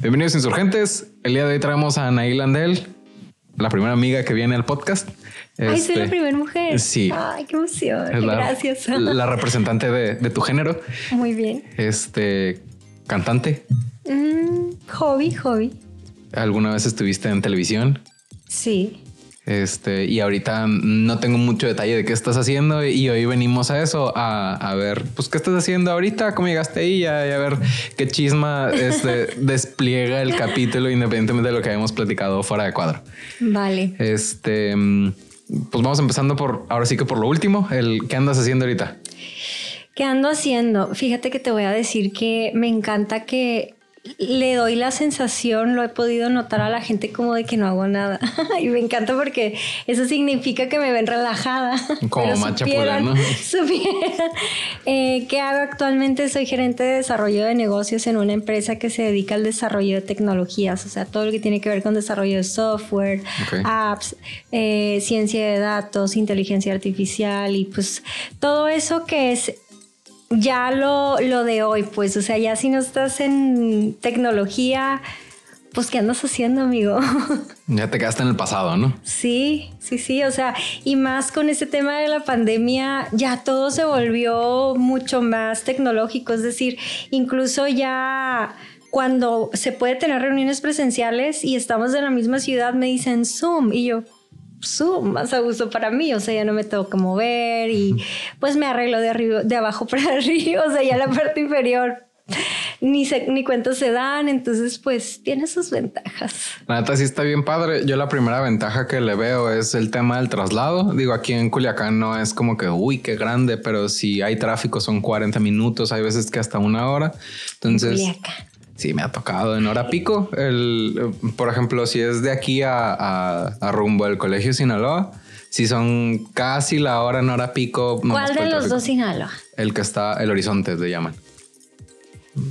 Bienvenidos Insurgentes. El día de hoy traemos a Anaí Landel, la primera amiga que viene al podcast. Ay, soy la Este, primera mujer. sí. Ay, qué emoción. es la, Gracias. La representante de, de tu género. Muy bien. Este, cantante. Mm, hobby, hobby. ¿Alguna vez estuviste en televisión? Sí. Este, y ahorita no tengo mucho detalle de qué estás haciendo y hoy venimos a eso, a, a ver, pues, qué estás haciendo ahorita, cómo llegaste ahí y a, ver qué chisma este, despliega el capítulo independientemente de lo que habíamos platicado fuera de cuadro. Vale. Este, pues vamos empezando por, ahora sí que por lo último, el qué andas haciendo ahorita. ¿Qué ando haciendo? Fíjate que te voy a decir que me encanta que le doy la sensación, lo he podido notar a la gente como de que no hago nada. y me encanta porque eso significa que me ven relajada. Como Macha supieran- Pura, ¿no? supieran, eh, ¿Qué hago actualmente? Soy gerente de desarrollo de negocios en una empresa que se dedica al desarrollo de tecnologías, o sea, todo lo que tiene que ver con desarrollo de software, apps, eh, ciencia de datos, inteligencia artificial y pues todo eso que es ya lo, lo de hoy, pues, o sea, ya si no estás en tecnología, pues, ¿qué andas haciendo, amigo? Ya te quedaste en el pasado, ¿no? sí, sí, sí, o sea, y más con este tema de la pandemia, ya todo se volvió mucho más tecnológico, es decir, incluso ya cuando se puede tener reuniones presenciales y estamos en la misma ciudad, me dicen Zoom y yo, Zoom, más a gusto para mí, o sea, ya no me tengo que mover y pues me arreglo de arriba, de abajo para arriba, o sea, ya la parte inferior ni se, ni cuentas se dan, entonces pues tiene sus ventajas. La neta sí está bien padre. Yo la primera ventaja que le veo es el tema del traslado. Digo, aquí en Culiacán no es como que, uy, qué grande, pero si hay tráfico son 40 minutos, hay veces que hasta una hora. Entonces, Culiacán. Sí me ha tocado en hora pico. El, por ejemplo, si es de aquí a, a- a rumbo al colegio Sinaloa, si son casi la hora en hora pico. ¿Cuál de los dos Sinaloa? El que está, el horizonte le llaman.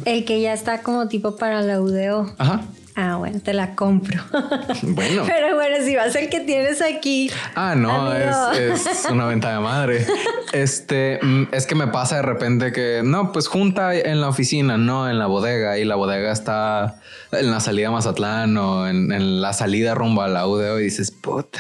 El que ya está como tipo para la UDO. Ajá. Ah, bueno, te la compro. Bueno. Pero bueno, si vas el que tienes aquí. Ah, no, es, es una venta de madre. Este mm, es que me pasa de repente que no, pues junta en la oficina, no en la bodega, y la bodega está en la salida a Mazatlán o en, en la salida rumbo a la UDO y dices puta.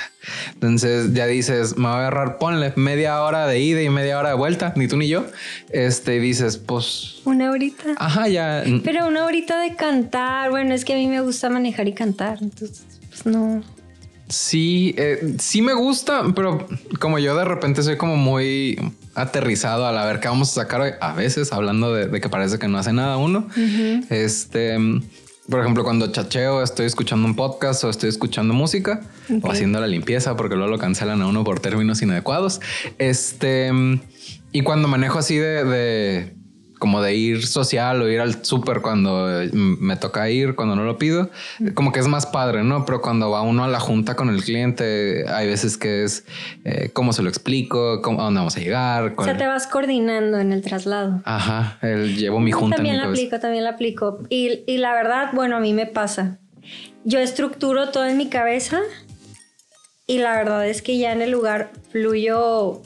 Entonces ya dices, me voy a agarrar, ponle media hora de ida y media hora de vuelta, ni tú ni yo. Este dices, pues, Una horita. ajá, ya. Pero una horita de cantar. Bueno, es que a mí me gusta manejar y cantar. Entonces, pues no. Sí, eh, sí me gusta, pero como yo de repente soy como muy aterrizado a la ver qué vamos a sacar hoy, a veces hablando de, de que parece que no hace nada uno. Este, mm, por ejemplo, cuando chacheo, estoy escuchando un podcast o estoy escuchando música o haciendo la limpieza porque luego lo cancelan a uno por términos inadecuados. Este, y cuando manejo así de, de como de ir social o ir al súper cuando eh, me toca ir, cuando no lo pido, como que es más padre, ¿no? Pero cuando va uno a la junta con el cliente, hay veces que es eh, cómo se lo explico, cómo, a dónde vamos a llegar. O sea, te vas coordinando en el traslado. Ajá, el, llevo mi junta también en mi la aplico, también la aplico. Y, y la verdad, bueno, a mí me pasa. Yo estructuro todo en mi cabeza y la verdad es que ya en el lugar fluyo,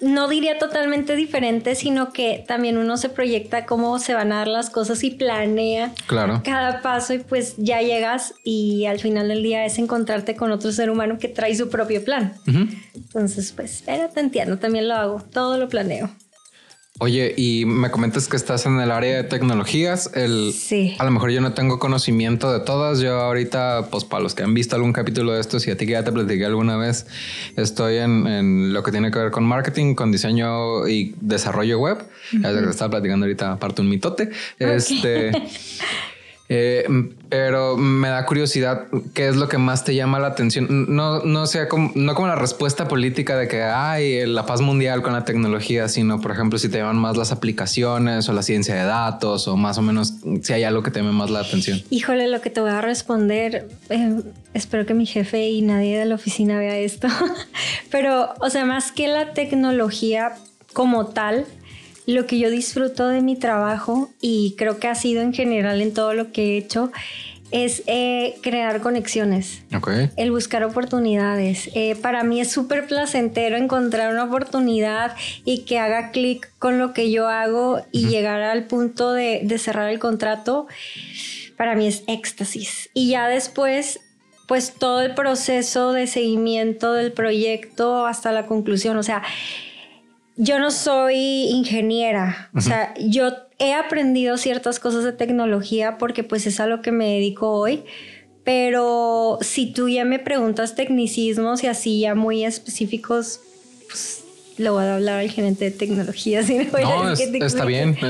no diría totalmente diferente, sino que también uno se proyecta cómo se van a dar las cosas y planea Claro. cada paso y pues ya llegas y al final del día es encontrarte con otro ser humano que trae su propio plan. Entonces, pues, pero te entiendo, también lo hago, todo lo planeo. Oye, y me comentas que estás en el área de tecnologías. El, Sí. A lo mejor yo no tengo conocimiento de todas. Yo ahorita, pues para los que han visto algún capítulo de estos y a ti que ya te platiqué alguna vez, estoy en, en lo que tiene que ver con marketing, con diseño y desarrollo web. Es lo que estaba platicando ahorita, aparte un mitote. Este... Eh, pero me da curiosidad qué es lo que más te llama la atención. No, no sea como, no como la respuesta política de que hay la paz mundial con la tecnología, sino por ejemplo si te llaman más las aplicaciones o la ciencia de datos o más o menos si hay algo que te llame más la atención. Híjole, lo que te voy a responder, eh, espero que mi jefe y nadie de la oficina vea esto, pero, o sea, más que la tecnología como tal, lo que yo disfruto de mi trabajo y creo que ha sido en general en todo lo que he hecho es eh, crear conexiones. Ok. El buscar oportunidades. Eh, para mí es súper placentero encontrar una oportunidad y que haga clic con lo que yo hago y llegar al punto de, de cerrar el contrato. para mí es éxtasis. Y ya después, pues todo el proceso de seguimiento del proyecto hasta la conclusión, o sea, yo no soy ingeniera, o sea, yo he aprendido ciertas cosas de tecnología porque pues es a lo que me dedico hoy, pero si tú ya me preguntas tecnicismos y así ya muy específicos, pues le voy a hablar al gerente de tecnología. no, está bien.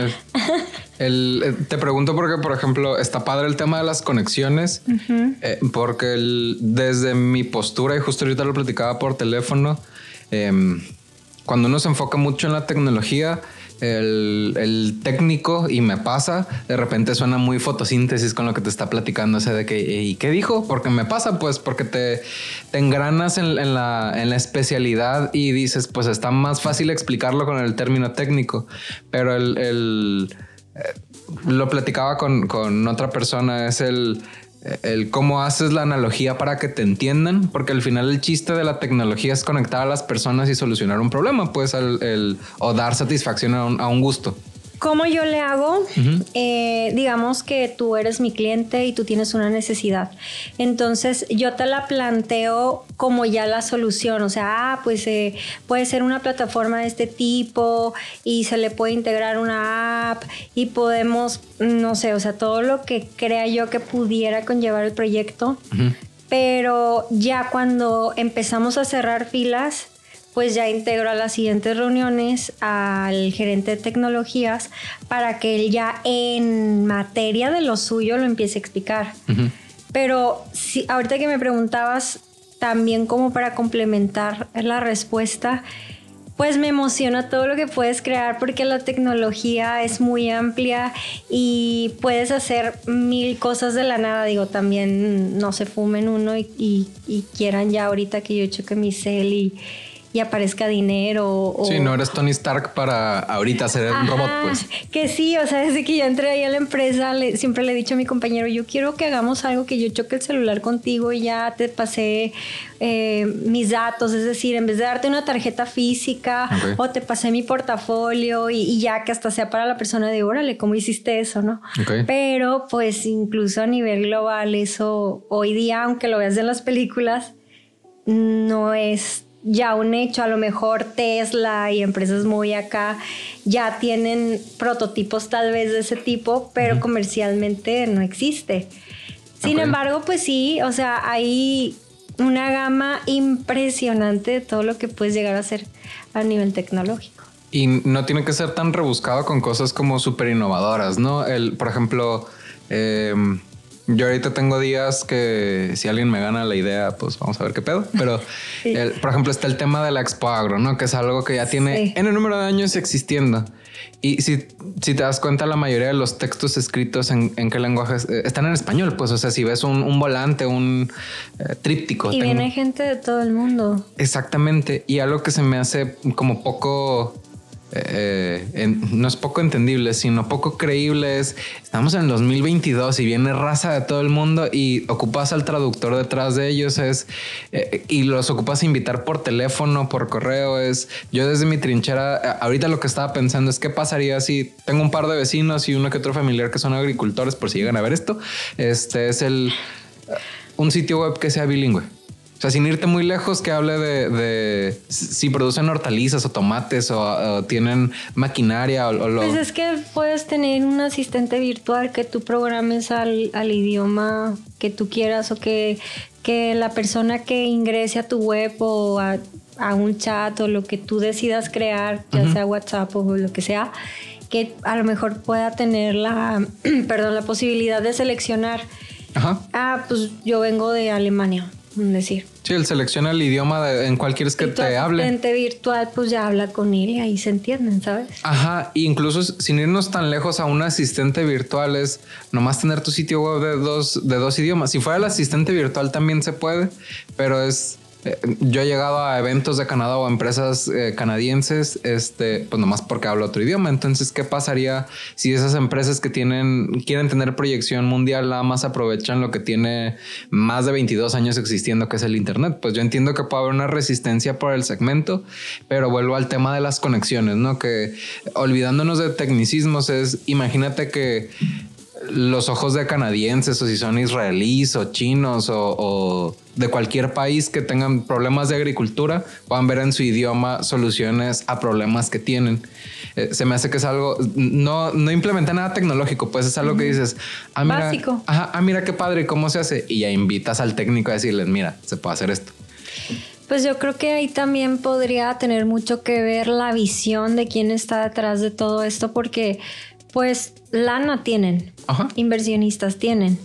Eh, te pregunto porque, por ejemplo, está padre el tema de las conexiones, eh, porque desde mi postura, y justo ahorita lo platicaba por teléfono, em, cuando uno se enfoca mucho en la tecnología, el, técnico y me pasa, de repente suena muy fotosíntesis con lo que te está platicando, o sea, de que, ¿y qué dijo? Porque me pasa, pues, porque te, engranas en, la, especialidad y dices, pues está más fácil explicarlo con el término técnico, pero el, eh, lo platicaba con otra persona, es el el cómo haces la analogía para que te entiendan, porque al final el chiste de la tecnología es conectar a las personas y solucionar un problema, pues, el, o dar satisfacción a un gusto. ¿Cómo yo le hago? Eh, digamos que tú eres mi cliente y tú tienes una necesidad. Entonces yo te la planteo como ya la solución. O sea, ah, pues eh, puede ser una plataforma de este tipo y se le puede integrar una app y podemos, no sé, o sea, todo lo que crea yo que pudiera conllevar el proyecto. Pero ya cuando empezamos a cerrar filas, pues ya integro a las siguientes reuniones al gerente de tecnologías para que él ya en materia de lo suyo lo empiece a explicar. Pero si, ahorita que me preguntabas también como para complementar la respuesta, pues me emociona todo lo que puedes crear porque la tecnología es muy amplia y puedes hacer mil cosas de la nada. Digo, también no se fumen uno y, quieran ya ahorita que yo choque mi cel y y aparezca dinero. O... Sí, no eres Tony Stark para ahorita ser un robot, pues. Que sí, o sea, desde que yo entré ahí a la empresa, siempre le he dicho a mi compañero, yo quiero que hagamos algo que yo choque el celular contigo y ya te pasé eh, mis datos, es decir, en vez de darte una tarjeta física o te pasé mi portafolio y, ya que hasta sea para la persona de, órale, ¿cómo hiciste eso, no? Pero pues incluso a nivel global eso hoy día, aunque lo veas en las películas, no es ya un hecho, a lo mejor Tesla y empresas muy acá ya tienen prototipos tal vez de ese tipo, pero comercialmente no existe. Sin embargo, pues sí, o sea, hay una gama impresionante de todo lo que puedes llegar a hacer a nivel tecnológico. Y no tiene que ser tan rebuscado con cosas como súper innovadoras, ¿no? El, por ejemplo, eh, yo ahorita tengo días que si alguien me gana la idea, pues vamos a ver qué pedo. Pero, por ejemplo, está el tema de la Expo Agro, ¿no? Que es algo que ya tiene en el número de años existiendo. Y si, si te das cuenta, la mayoría de los textos escritos en, qué lenguaje eh, están en español. Pues, o sea, si ves un, volante, un eh, tríptico. Y viene gente de todo el mundo. Exactamente. Y algo que se me hace como poco eh, no es poco entendible, sino poco creíble. estamos en el 2022 y viene raza de todo el mundo y ocupas al traductor detrás de ellos es eh, y los ocupas a invitar por teléfono, por correo. Es yo desde mi trinchera. Ahorita lo que estaba pensando es qué pasaría si tengo un par de vecinos y uno que otro familiar que son agricultores, por si llegan a ver esto. Este es el un sitio web que sea bilingüe. O sea, sin irte muy lejos, que hable de, si producen hortalizas o tomates o, tienen maquinaria o, lo... Pues es que puedes tener un asistente virtual que tú programes al, idioma que tú quieras o que, que la persona que ingrese a tu web o a, un chat o lo que tú decidas crear, ya sea WhatsApp o lo que sea, que a lo mejor pueda tener la, perdón, la posibilidad de seleccionar. Ajá. Ah, pues yo vengo de Alemania decir. Sí, él selecciona el idioma en cual quieres que te hable. asistente virtual, pues ya habla con él y ahí se entienden, ¿sabes? Ajá, incluso sin irnos tan lejos a un asistente virtual es nomás tener tu sitio web de dos, de dos idiomas. Si fuera el asistente virtual también se puede, pero es yo he llegado a eventos de Canadá o empresas eh, canadienses, este, pues nomás porque hablo otro idioma. Entonces, ¿qué pasaría si esas empresas que tienen, quieren tener proyección mundial, nada más aprovechan lo que tiene más de 22 años existiendo, que es el Internet? Pues yo entiendo que puede haber una resistencia por el segmento, pero vuelvo al tema de las conexiones, ¿no? Que olvidándonos de tecnicismos es, imagínate que los ojos de canadienses o si son israelíes o chinos o, de cualquier país que tengan problemas de agricultura, puedan ver en su idioma soluciones a problemas que tienen. Eh, se me hace que es algo, no, no implementa nada tecnológico, pues es algo que dices, ah, mira, Básico. Ajá, ah, mira qué padre, ¿cómo se hace? Y ya invitas al técnico a decirles, mira, se puede hacer esto. Pues yo creo que ahí también podría tener mucho que ver la visión de quién está detrás de todo esto, porque pues lana tienen, inversionistas tienen.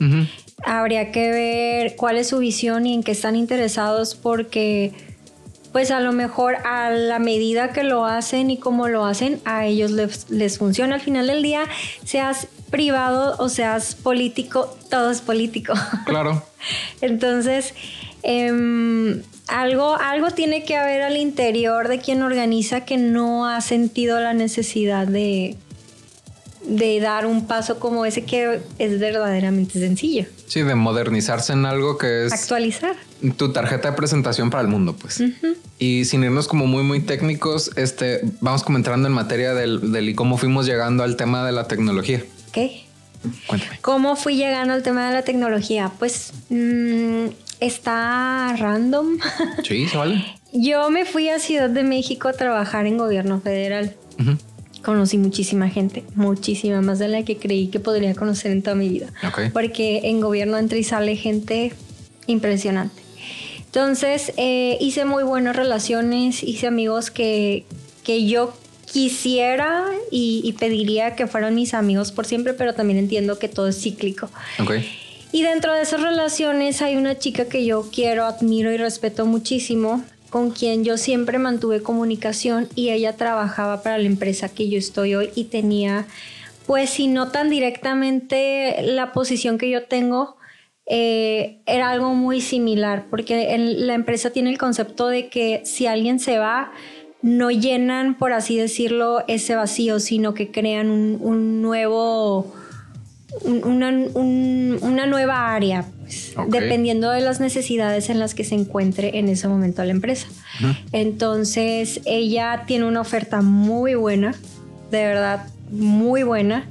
Habría que ver cuál es su visión y en qué están interesados porque pues a lo mejor a la medida que lo hacen y cómo lo hacen, a ellos les, funciona. Al final del día, seas privado o seas político, todo es político. Claro. Entonces, em, algo, algo tiene que haber al interior de quien organiza que no ha sentido la necesidad de, de dar un paso como ese que es verdaderamente sencillo. Sí, de modernizarse en algo que es... Actualizar. Tu tarjeta de presentación para el mundo, pues. Y sin irnos como muy, muy técnicos, este, vamos como entrando en materia del, del y cómo fuimos llegando al tema de la tecnología. ¿Qué? Cuéntame. ¿Cómo fui llegando al tema de la tecnología? Pues mm, está random. Sí, se vale. Yo me fui a Ciudad de México a trabajar en gobierno federal conocí muchísima gente, muchísima, más de la que creí que podría conocer en toda mi vida. Porque en gobierno entra y sale gente impresionante. Entonces eh, hice muy buenas relaciones, hice amigos que, que yo quisiera y, pediría que fueran mis amigos por siempre, pero también entiendo que todo es cíclico. Y dentro de esas relaciones hay una chica que yo quiero, admiro y respeto muchísimo, con quien yo siempre mantuve comunicación y ella trabajaba para la empresa que yo estoy hoy y tenía, pues si no tan directamente la posición que yo tengo, eh, era algo muy similar, porque la empresa tiene el concepto de que si alguien se va, no llenan, por así decirlo, ese vacío, sino que crean un nuevo una, una nueva área, pues, dependiendo de las necesidades en las que se encuentre en ese momento la empresa. Entonces, ella tiene una oferta muy buena, de verdad, muy buena.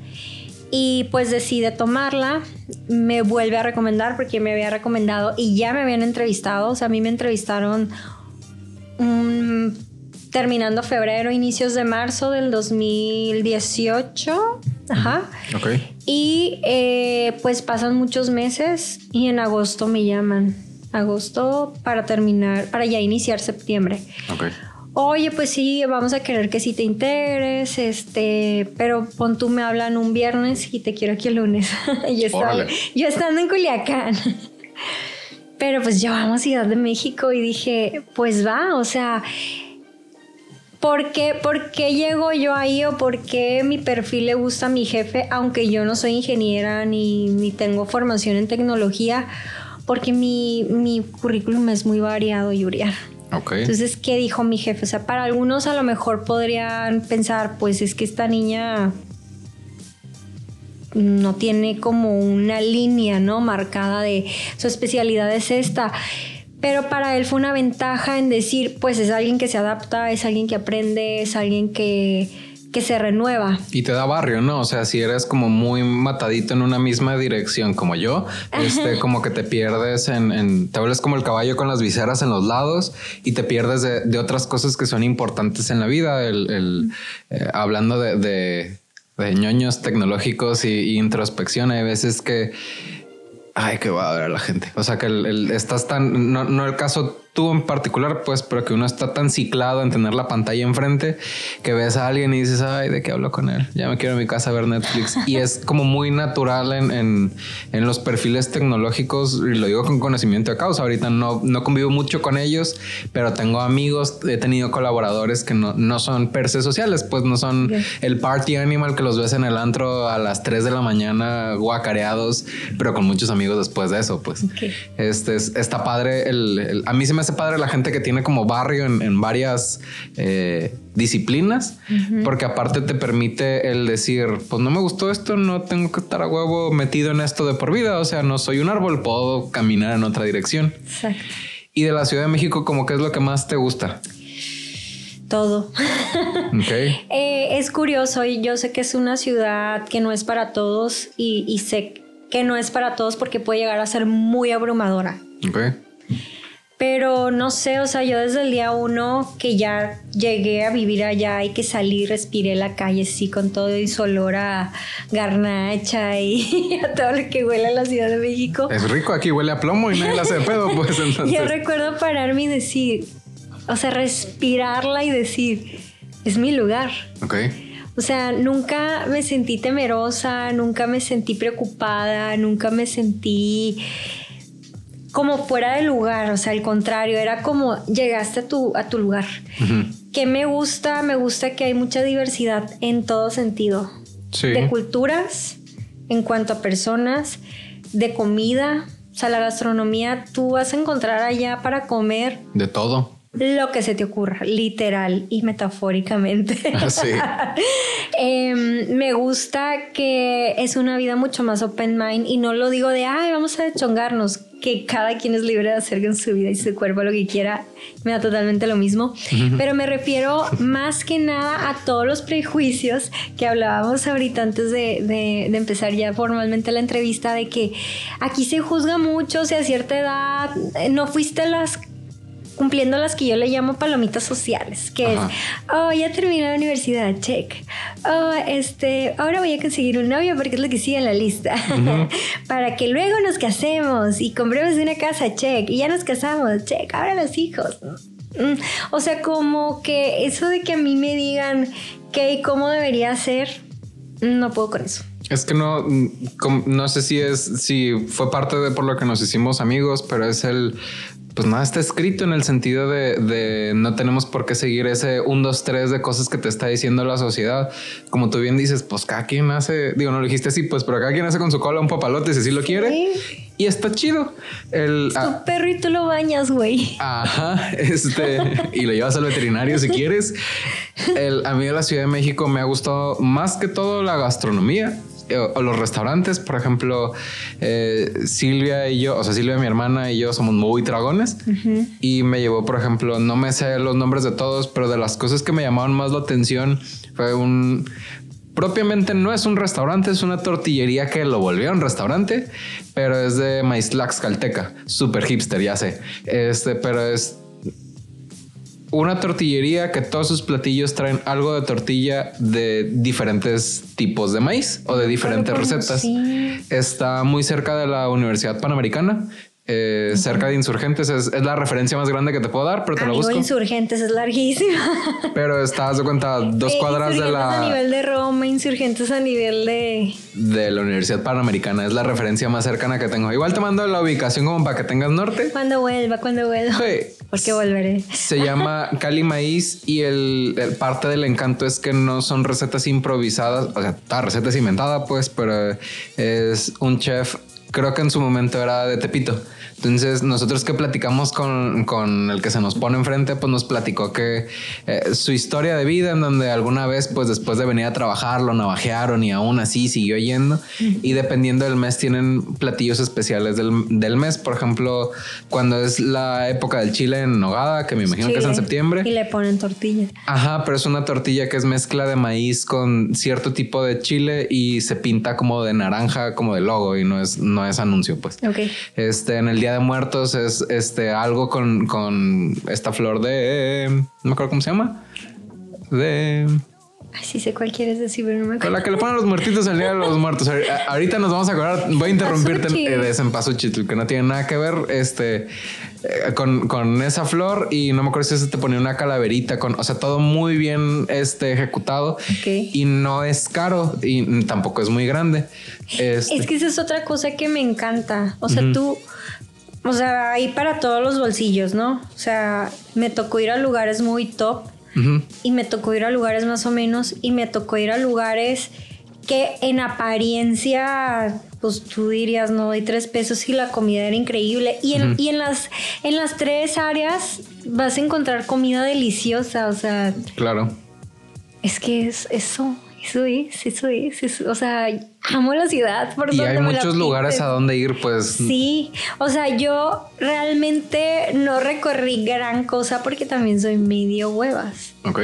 Y pues decide tomarla, me vuelve a recomendar porque me había recomendado y ya me habían entrevistado, o sea, a mí me entrevistaron terminando febrero, inicios de marzo del 2018. Ajá. Ok. Y eh, pues pasan muchos meses y en agosto me llaman. Agosto para terminar, para ya iniciar septiembre. Ok. Oye, pues sí, vamos a querer que sí te integres, este, pero pon tú me hablan un viernes y te quiero aquí el lunes. yo, estaba, yo estando en Culiacán. pero pues ya vamos a Ciudad de México y dije, pues va, o sea, ¿Por qué, ¿Por qué llego yo ahí o por qué mi perfil le gusta a mi jefe, aunque yo no soy ingeniera ni, ni tengo formación en tecnología? Porque mi, mi currículum es muy variado, Yuria. Okay. Entonces, ¿qué dijo mi jefe? O sea, para algunos a lo mejor podrían pensar, pues es que esta niña no tiene como una línea, ¿no? Marcada de su especialidad es esta pero para él fue una ventaja en decir, pues es alguien que se adapta, es alguien que aprende, es alguien que, que se renueva. Y te da barrio, ¿no? O sea, si eres como muy matadito en una misma dirección como yo, este, como que te pierdes en, te vuelves como el caballo con las viseras en los lados y te pierdes de, otras cosas que son importantes en la vida. El, eh, hablando de, de, ñoños tecnológicos y, y introspección, hay veces que ay, que va a ver a la gente. O sea, que el, estás tan, no, no el caso tú en particular, pues, pero que uno está tan ciclado en tener la pantalla enfrente que ves a alguien y dices, ay, ¿de qué hablo con él? Ya me quiero a mi casa a ver Netflix. y es como muy natural en, en, en, los perfiles tecnológicos, y lo digo con conocimiento de causa. Ahorita no, no convivo mucho con ellos, pero tengo amigos, he tenido colaboradores que no, no son per se sociales, pues no son el party animal que los ves en el antro a las 3 de la mañana guacareados, pero con muchos amigos después de eso, pues. Este está padre. El, a mí se me hace padre la gente que tiene como barrio en, varias eh, disciplinas, porque aparte te permite el decir, pues no me gustó esto, no tengo que estar a huevo metido en esto de por vida, o sea, no soy un árbol, puedo caminar en otra dirección. Exacto. Y de la Ciudad de México, como qué es lo que más te gusta? Todo. Okay. Eh, es curioso, y yo sé que es una ciudad que no es para todos y, y sé que no es para todos porque puede llegar a ser muy abrumadora. Ok. Pero no sé, o sea, yo desde el día uno que ya llegué a vivir allá y que salí, respiré la calle sí con todo y su olor a garnacha y a todo lo que huele a la Ciudad de México. Es rico, aquí huele a plomo y nadie la hace pedo, pues entonces. Yo recuerdo pararme y decir, o sea, respirarla y decir, es mi lugar. Ok. O sea, nunca me sentí temerosa, nunca me sentí preocupada, nunca me sentí como fuera de lugar, o sea, al contrario, era como llegaste a tu, a tu lugar. Ujú. Que me gusta, me gusta que hay mucha diversidad en todo sentido. Sí. De culturas, en cuanto a personas, de comida, o sea, la gastronomía, tú vas a encontrar allá para comer De todo. lo que se te ocurra, literal y metafóricamente. Sí. Em, me gusta que es una vida mucho más open mind y no lo digo de, ay, vamos a chongarnos, que cada quien es libre de hacer con su vida y su cuerpo lo que quiera, me da totalmente lo mismo, pero me refiero más que nada a todos los prejuicios que hablábamos ahorita antes de, de- de empezar ya formalmente la entrevista, de que aquí se juzga mucho, sea, a cierta edad eh, no fuiste las cumpliendo las que yo le llamo palomitas sociales, que Ajá. es, oh, ya terminé la universidad, check. Oh, este, ahora voy a conseguir un novio porque es lo que sigue en la lista. Para que luego nos casemos y compremos una casa, check. Y ya nos casamos, check. Ahora los hijos. Mm, O sea, como que eso de que a mí me digan qué y cómo debería ser, no puedo con eso. Es que no, mm, no sé si es, si fue parte de por lo que nos hicimos amigos, pero es el, pues nada está escrito en el sentido de, de no tenemos por qué seguir ese 1, 2, 3 de cosas que te está diciendo la sociedad. Como tú bien dices, pues cada quien hace, digo, no lo dijiste así, pues, pero cada quien hace con su cola un papalote si así lo quiere. Sí. Y está chido. El, ah, Tu perro y tú lo bañas, güey. Ajá, este, y lo llevas al veterinario si quieres. El, a mí de la Ciudad de México me ha gustado más que todo la gastronomía o, o los restaurantes. Por ejemplo, eh, Silvia y yo, o sea, Silvia, mi hermana y yo somos muy dragones y me llevó, por ejemplo, no me sé los nombres de todos, pero de las cosas que me llamaron más la atención fue un propiamente no es un restaurante, es una tortillería que lo volvieron restaurante, pero es de maíz tlaxcalteca, super hipster, ya sé. Este, pero es una tortillería que todos sus platillos traen algo de tortilla de diferentes tipos de maíz o de diferentes recetas. Está muy cerca de la Universidad Panamericana. Eh, cerca de Insurgentes es, es la referencia más grande que te puedo dar, pero te lo Amigo busco. insurgentes es larguísima. Pero estás de cuenta dos Eh, cuadras de insurgentes a la nivel de Roma, insurgentes a nivel de. de la Universidad Panamericana. Es la referencia más cercana que tengo. Igual te mando la ubicación como para que tengas norte. Cuando vuelva, cuando vuelva. Sí. Porque volveré. Se llama Cali Maíz y el, el parte del encanto es que no son recetas improvisadas, o sea, la receta es inventada pues, pero es un chef, creo que en su momento era de Tepito. Entonces nosotros que platicamos con, con el que se nos pone enfrente, pues nos platicó que eh, su historia de vida en donde alguna vez, pues después de venir a trabajar, lo navajearon y aún así siguió yendo. Y dependiendo del mes tienen platillos especiales del, del mes. Por ejemplo, cuando es la época del chile en nogada, que me imagino que es en septiembre. Y le ponen tortilla. Ajá, pero es una tortilla que es mezcla de maíz con cierto tipo de chile y se pinta como de naranja, como de logo y no es, no es anuncio, pues. Ok. Este, en el Día de Muertos es este algo con, con esta flor de. No me acuerdo cómo se llama. De. Ay, sí sé cuál quieres decir, pero no me Con acuerdo. la que le ponen los muertitos el Día de los Muertos. Ahorita nos vamos a acordar. Voy a interrumpirte de cempasúchil, que no tiene nada que ver este, eh, con, con esa flor. Y no me acuerdo si se te ponía una calaverita con, o sea, todo muy bien este, ejecutado. Y no es caro y tampoco es muy grande. Este, Es que esa es otra cosa que me encanta. O sea, tú. O sea, hay para todos los bolsillos, ¿no? O sea, me tocó ir a lugares muy top y me tocó ir a lugares más o menos y me tocó ir a lugares que en apariencia pues tú dirías no doy tres pesos y la comida era increíble y en, y en las en las tres áreas vas a encontrar comida deliciosa o sea claro. es que es eso eso es eso es, eso- o sea amo la ciudad. Por y hay muchos lugares a donde ir, pues. Sí, o sea, yo realmente no recorrí gran cosa porque también soy medio huevas. Ok.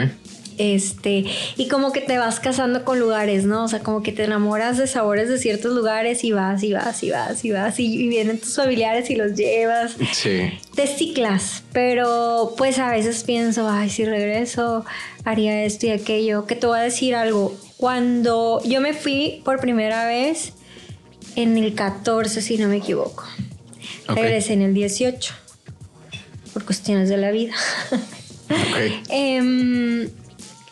Este, y como que te vas casando con lugares, ¿no? O sea, como que te enamoras de sabores de ciertos lugares y vas y vas y vas y vas y, vienen tus familiares y los llevas. Sí. Te ciclas, pero pues a veces pienso, ay, si regreso, haría esto y aquello. Que te voy a decir algo. Cuando yo me fui por primera vez en el 14, si no me equivoco. Regresé en el 18 por cuestiones de la vida. Okay. Em,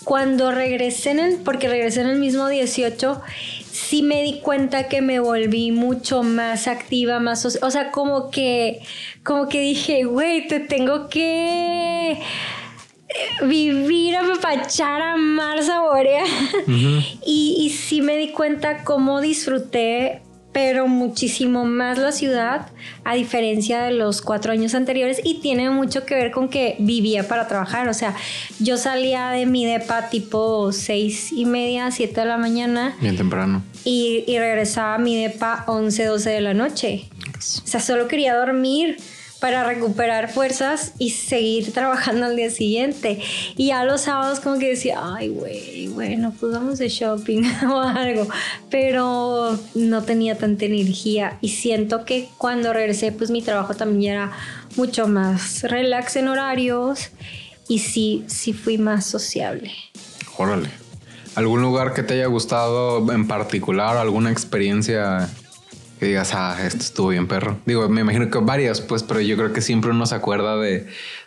cuando regresé en el, porque regresé en el mismo 18, sí me di cuenta que me volví mucho más activa, más, o sea, como que, como que dije, güey, te tengo que vivir, apapachar, amar, saborear. y, y sí me di cuenta cómo disfruté pero muchísimo más la ciudad a diferencia de los cuatro años anteriores y tiene mucho que ver con que vivía para trabajar, o sea, yo salía de mi depa tipo seis y media, siete de la mañana. Bien temprano. Y, y regresaba a mi depa once, doce de la noche. O sea, solo quería dormir para recuperar fuerzas y seguir trabajando al día siguiente. Y ya los sábados como que decía, ay, güey, bueno, pues vamos de shopping o algo. Pero no tenía tanta energía y siento que cuando regresé, pues mi trabajo también era mucho más relax en horarios y sí, sí fui más sociable. Órale. ¿Algún lugar que te haya gustado en particular? ¿Alguna experiencia que digas, ah, esto estuvo bien perro. Digo, me imagino que varias, pues, pero yo creo que siempre uno se acuerda de,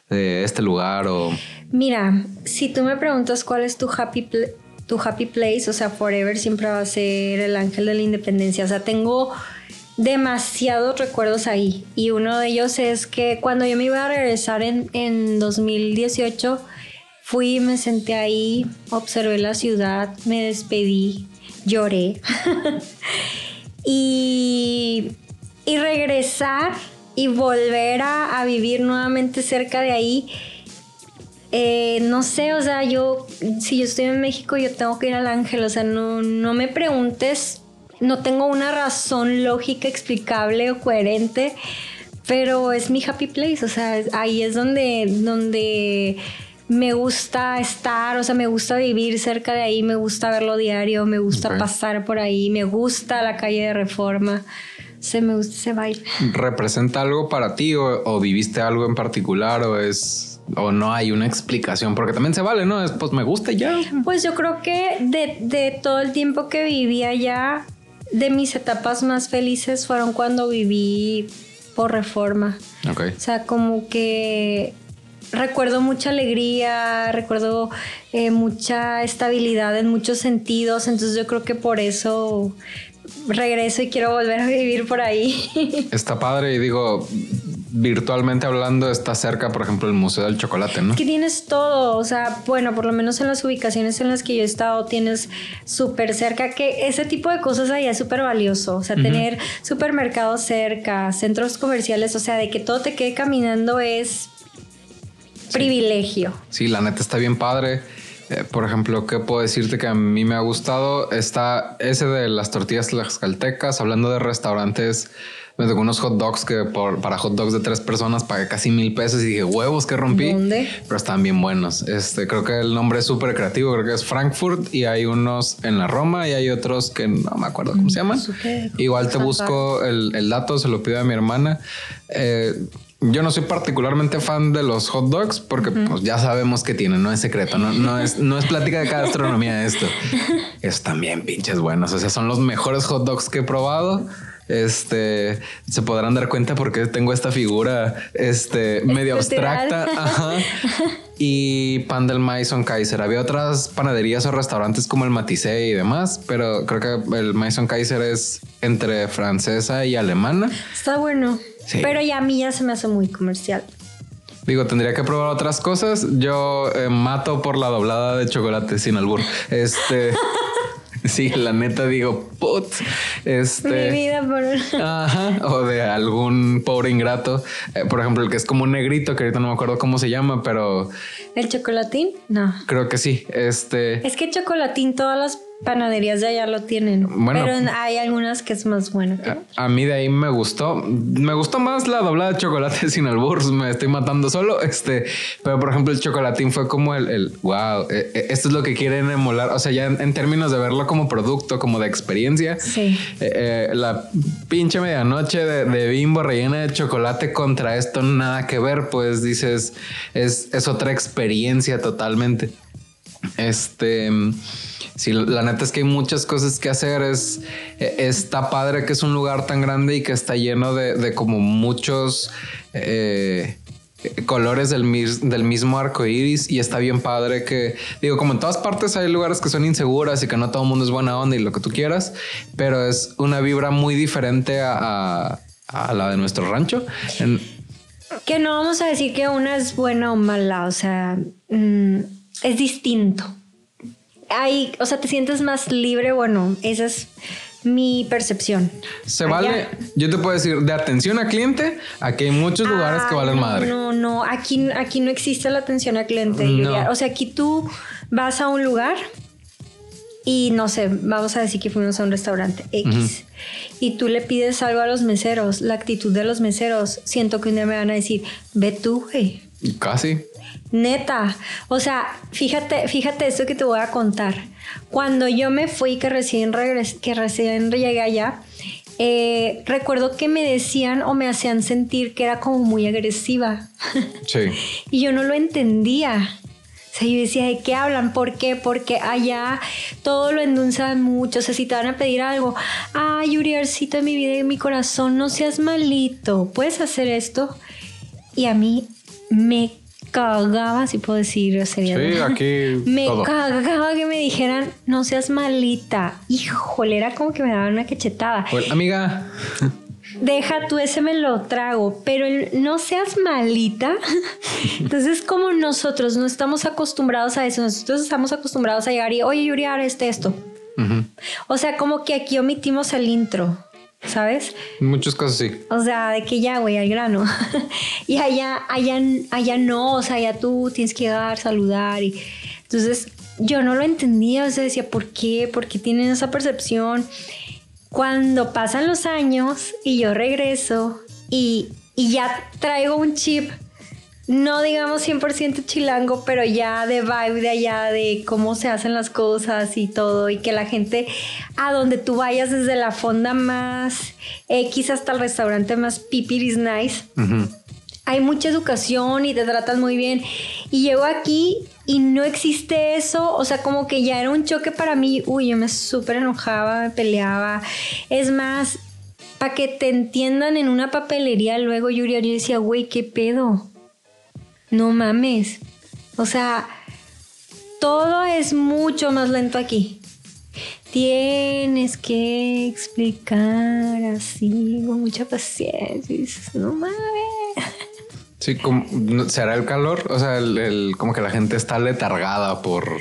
este lugar o... Mira, si tú me preguntas cuál es tu happy, tu happy place, o sea, forever siempre va a ser el ángel de la independencia. O sea, tengo demasiados recuerdos ahí. Y uno de ellos es que cuando yo me iba a regresar en, en 2018, fui, me senté ahí, observé la ciudad, me despedí, lloré. y, regresar y volver a, vivir nuevamente cerca de ahí. Eh, no sé, o sea, yo, si yo estoy en México, yo tengo que ir al ángel, o sea, no, no me preguntes, no tengo una razón lógica, explicable o coherente, pero es mi happy place, o sea, ahí es donde, donde me gusta estar, o sea, me gusta vivir cerca de ahí, me gusta verlo diario, me gusta pasar por ahí, me gusta la calle de Reforma. Se me gusta ese baile. ¿Representa algo para ti o, viviste algo en particular o es o no hay una explicación? Porque también se vale, ¿no? Es, pues me gusta ya. Pues yo creo que de, de todo el tiempo que viví allá, de mis etapas más felices fueron cuando viví por reforma. Ok. O sea, como que recuerdo mucha alegría, recuerdo eh, mucha estabilidad en muchos sentidos, entonces yo creo que por eso regreso y quiero volver a vivir por ahí. Está padre y digo, virtualmente hablando está cerca, por ejemplo, el Museo del Chocolate, ¿no? Que tienes todo, o sea, bueno, por lo menos en las ubicaciones en las que yo he estado tienes súper cerca, que ese tipo de cosas ahí es súper valioso, o sea, tener supermercados cerca, centros comerciales, o sea, de que todo te quede caminando es privilegio. Sí, la neta está bien padre. Eh, por ejemplo, ¿qué puedo decirte que a mí me ha gustado? Está ese de las tortillas tlaxcaltecas, hablando de restaurantes, me tocó unos hot dogs que por, para hot dogs de tres personas pagué casi mil pesos y dije, huevos que rompí. ¿Dónde? Pero están bien buenos. Este, creo que el nombre es súper creativo, creo que es Frankfurt y hay unos en la Roma y hay otros que no me acuerdo cómo se llaman. Igual te busco el, el, dato, se lo pido a mi hermana. Eh, yo no soy particularmente fan de los hot dogs porque pues, ya sabemos que tienen, no es secreto, no, no, es, no es plática de gastronomía esto. Están bien pinches buenos, o sea, son los mejores hot dogs que he probado. Este se podrán dar cuenta porque tengo esta figura este medio abstracta. Y pan del Maison Kaiser. Había otras panaderías o restaurantes como el Matisse y demás, pero creo que el Maison Kaiser es entre francesa y alemana. Está bueno. Pero ya a mí ya se me hace muy comercial. Digo, tendría que probar otras cosas. Yo eh, mato por la doblada de chocolate sin albur. Este. sí, la neta digo, put. Este. Mi vida por. Ajá. O de algún pobre ingrato. Eh, por ejemplo, el que es como un negrito, que ahorita no me acuerdo cómo se llama, pero. ¿El chocolatín? No. Creo que sí. Este. Es que chocolatín, todas las panaderías de allá lo tienen. Bueno. pero hay algunas que es más buena. que- A mí de ahí me gustó. Me gustó más la doblada de chocolate sin albur. Me estoy matando solo. Este, pero por ejemplo, el chocolatín fue como el, el wow, eh, eh, esto es lo que quieren emular. O sea, ya en, en términos de verlo como producto, como de experiencia. Sí. Eh, eh, la pinche medianoche de, de bimbo rellena de chocolate contra esto, nada que ver. Pues dices, es, es otra experiencia totalmente. Este, sí, la neta es que hay muchas cosas que hacer. Es, está padre que es un lugar tan grande y que está lleno de, como muchos eh, colores del, del mismo arco iris. Y está bien padre que, digo, como en todas partes hay lugares que son inseguras y que no todo el mundo es buena onda y lo que tú quieras, pero es una vibra muy diferente a, a- la de nuestro rancho. Que no vamos a decir que una es buena o mala, o sea, mm, es distinto. Hay, o sea, te sientes más libre, bueno, esa es mi percepción. se Allá- vale, yo te puedo decir, de atención a cliente, aquí hay muchos lugares que Ay, valen no, madre. No, no, aquí, aquí no existe la atención al cliente. No. O sea, aquí tú vas a un lugar y no sé, vamos a decir que fuimos a un restaurante X y tú le pides algo a los meseros, la actitud de los meseros, siento que un día me van a decir, ve tú, güey. Casi. Neta, o sea, fíjate, fíjate esto que te voy a contar. Cuando yo me fui, que recién regresé, que recién llegué allá, eh, recuerdo que me decían o me hacían sentir que era como muy agresiva. Sí. y yo no lo entendía. O sea, yo decía, ¿de qué hablan? ¿Por qué? Porque allá todo lo endulzan mucho. O sea, si te van a pedir algo, ay, Uriarcito de mi vida y de mi corazón, no seas malito. ¿Puedes hacer esto? Y a mí me cagaba, si puedo decir, sería. Sí, aquí Me todo. cagaba que me dijeran, no seas malita. Híjole, era como que me daban una cachetada. Well, amiga, Deja tú ese me lo trago, pero el no seas malita. Entonces, como nosotros no estamos acostumbrados a eso, nosotros estamos acostumbrados a llegar y, oye, Yuri, ahora este esto. O sea, como que aquí omitimos el intro, ¿sabes? muchas cosas sí. O sea, de que ya, güey, al grano. y allá, allá, allá no, o sea, allá tú tienes que llegar, saludar y entonces yo no lo entendía, o sea, decía, ¿por qué? ¿Por qué tienen esa percepción? Cuando pasan los años y yo regreso y, y ya traigo un chip, no digamos 100% chilango, pero ya de vibe de allá, de cómo se hacen las cosas y todo, y que la gente a donde tú vayas desde la fonda más X hasta el restaurante más pipiris nice, Ujú. hay mucha educación y te tratan muy bien. Y llego aquí y no existe eso, o sea, como que ya era un choque para mí, uy, yo me súper enojaba, me peleaba. Es más, para que te entiendan en una papelería, luego Yuri, yo decía, güey, ¿qué pedo? No mames. O sea, todo es mucho más lento aquí. Tienes que explicar así, con mucha paciencia. Dices, no mames. Sí, como, no- será el calor, o sea, el, el- como que la gente está letargada por,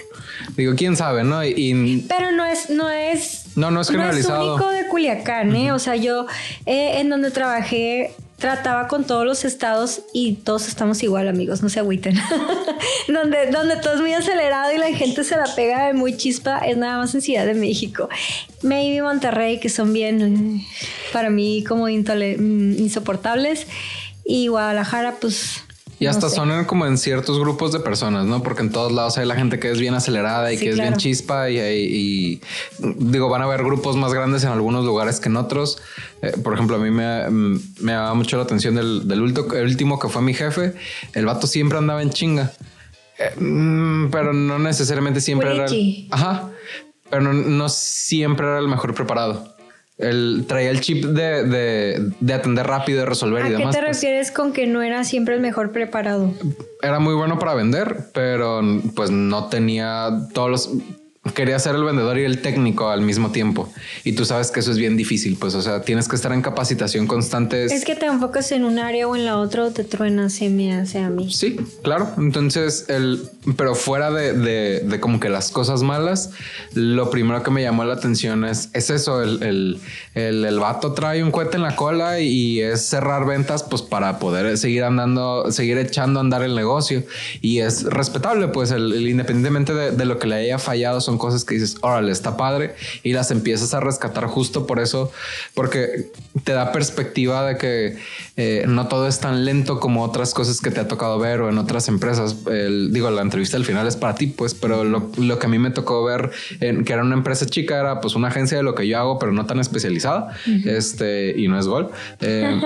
digo, quién sabe, ¿no? Y, y- Pero no es, no es. No, no es generalizado. único de Culiacán, ¿eh? O sea, yo eh, en donde trabajé trataba con todos los estados y todos estamos igual, amigos, no se agüiten. donde, donde todo es muy acelerado y la gente se la pega de muy chispa es nada más en Ciudad de México. Maybe Monterrey, que son bien, eh, para mí, como mm, insoportables. Y Guadalajara, pues. Y no hasta sé. son como en ciertos grupos de personas, ¿no? Porque en todos lados hay la gente que es bien acelerada y Sí, que es bien chispa y, y- y, digo, van a haber grupos más grandes en algunos lugares que en otros. Eh, por ejemplo, a mí me, mm, me daba mucho la atención del, del ulto- el último que fue mi jefe. El vato siempre andaba en chinga. Eh, mm, pero no necesariamente siempre era el. Ajá. Pero no, no siempre era el mejor preparado. Él traía el chip de, de- de atender rápido, de resolver ¿A y qué demás. te pues. refieres con que no era siempre el mejor preparado? Era muy bueno para vender, pero pues no tenía todos los... Quería ser el vendedor y el técnico al mismo tiempo. Y tú sabes que eso es bien difícil, pues, o sea, tienes que estar en capacitación constante. Es que te enfocas en un área o en la otra o te truenas, se me hace a mí. Sí, claro. Entonces, el, pero fuera de, de- de como que las cosas malas, lo primero que me llamó la atención es, es eso, el, el, el, el vato trae un cohete en la cola y es cerrar ventas pues para poder seguir andando, seguir echando a andar el negocio. Y es respetable, pues, el, independientemente de, de lo que le haya fallado son cosas que dices, órale, está padre y las empiezas a rescatar justo por eso, porque te da perspectiva de que eh, no todo es tan lento como otras cosas que te ha tocado ver o en otras empresas. digo, la entrevista al final es para ti, pues, pero lo, que a mí me tocó ver en, que era una empresa chica era pues una agencia de lo que yo hago, pero no tan especializada. Este, y no es gol. Eh,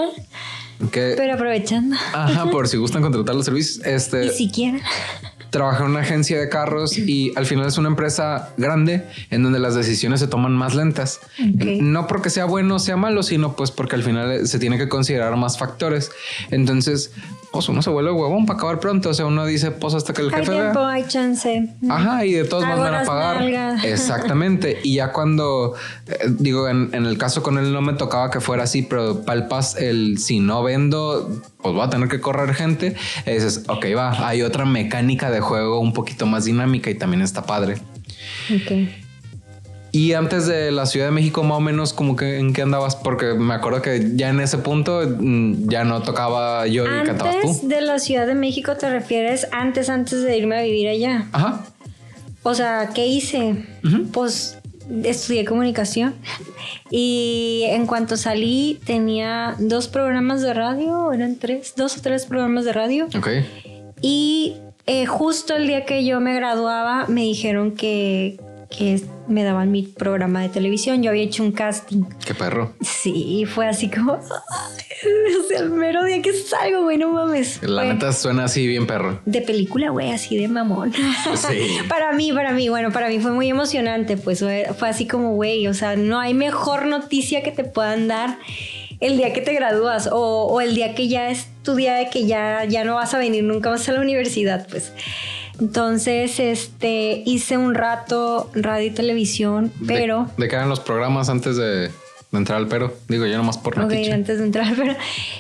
pero aprovechando. Ajá, por si gustan contratar los servicios. Este. Ni siquiera trabajé en una agencia de carros y al final es una empresa grande en donde las decisiones se toman más lentas. No porque sea bueno o sea malo, sino pues porque al final se tiene que considerar más factores. Entonces, pues uno se vuelve huevón para acabar pronto. O sea, uno dice, pues hasta que el jefe. Hay tiempo, hay chance. Ajá, y de todos modos van a pagar. Exactamente. Y ya cuando, eh, digo, en, el caso con él no me tocaba que fuera así, pero palpas el si no vendo, pues voy a tener que correr gente. Y dices, ok, va, hay otra mecánica de juego un poquito más dinámica y también está padre. Ok. Y antes de la Ciudad de México, más o menos, como que en qué andabas, porque me acuerdo que ya en ese punto mm, ya no tocaba yo y cantabas tú. Antes de la Ciudad de México te refieres antes, antes de irme a vivir allá. Ajá. O sea, ¿qué hice? Pues estudié comunicación y en cuanto salí tenía dos programas de radio, eran tres, dos o tres programas de radio. Ok. Y eh, justo el día que yo me graduaba me dijeron que, que me daban mi programa de televisión. Yo había hecho un casting. Qué perro. Sí, fue así como. El mero día que salgo, güey, no mames. La neta suena así bien perro. De película, güey, así de mamón. Sí. para mí, para mí, bueno, para mí fue muy emocionante. Pues fue, fue así como, güey, o sea, no hay mejor noticia que te puedan dar el día que te gradúas o, o el día que ya es tu día de que ya, ya no vas a venir nunca más a la universidad, pues. Entonces, este, hice un rato radio y televisión, pero... ¿De, qué eran los programas antes de, entrar al pero? Digo, yo nomás por Ok, antes de entrar al pero.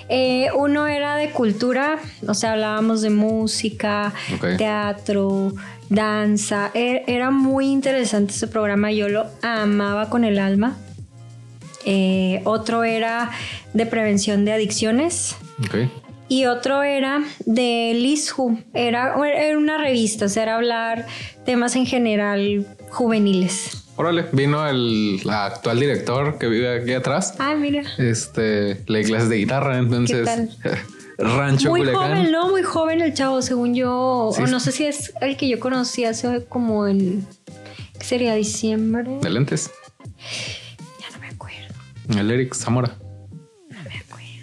Eh, uno era de cultura, o sea, hablábamos de música, teatro, danza. E, era muy interesante ese programa, yo lo amaba con el alma. Eh, otro era de prevención de adicciones. Okay y otro era de Liz Era, era una revista, o sea, era hablar temas en general juveniles. Órale, vino el actual director que vive aquí atrás. Ah, mira. Este, le clases de guitarra, entonces. Rancho Muy joven, ¿no? Muy joven el chavo, según yo. O no sé si es el que yo conocí hace como en. ¿Qué sería? ¿Diciembre? ¿De lentes? Ya no me acuerdo. El Eric Zamora.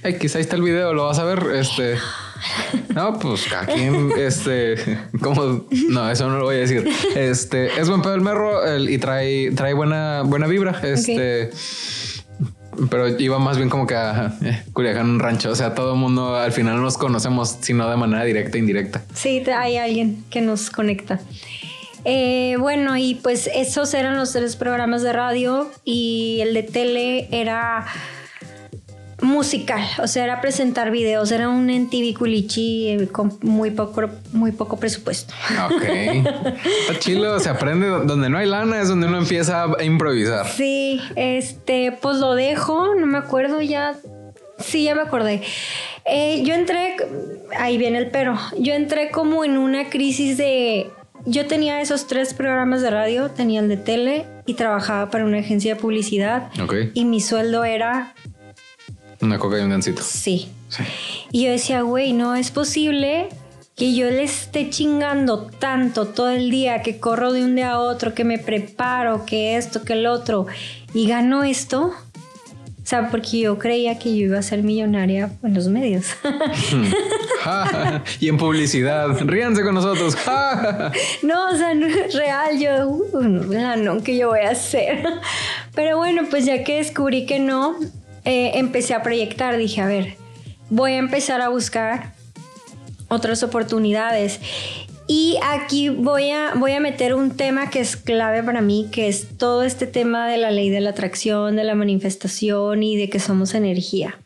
X, ahí está el video, lo vas a ver. Este. No, pues aquí, este, como, no, eso no lo voy a decir. Este, es buen pedo el merro y trae, trae buena, buena vibra. Este, pero iba más bien como que a eh, un rancho. O sea, todo el mundo al final nos conocemos, sino de manera directa e indirecta. Sí, hay alguien que nos conecta. Eh, bueno, y pues esos eran los tres programas de radio y el de tele era musical, o sea, era presentar videos, era un NTV culichi eh, con muy poco, muy poco presupuesto. Ok. Está chilo, se aprende donde no hay lana, es donde uno empieza a improvisar. Sí, este, pues lo dejo, no me acuerdo ya. Sí, ya me acordé. Eh, yo entré, ahí viene el pero, yo entré como en una crisis de yo tenía esos tres programas de radio, tenía el de tele y trabajaba para una agencia de publicidad. Okay. Y mi sueldo era una coca y un gancito. Sí. Y yo decía, güey, no es posible que yo le esté chingando tanto todo el día, que corro de un día a otro, que me preparo, que esto, que el otro, y gano esto. O sea, porque yo creía que yo iba a ser millonaria en los medios. y en publicidad. Ríanse con nosotros. no, o sea, no es real. Yo, uh, no, que yo voy a hacer. Pero bueno, pues ya que descubrí que no, eh, empecé a proyectar, dije, a ver, voy a empezar a buscar otras oportunidades. Y aquí voy a, voy a meter un tema que es clave para mí, que es todo este tema de la ley de la atracción, de la manifestación y de que somos energía.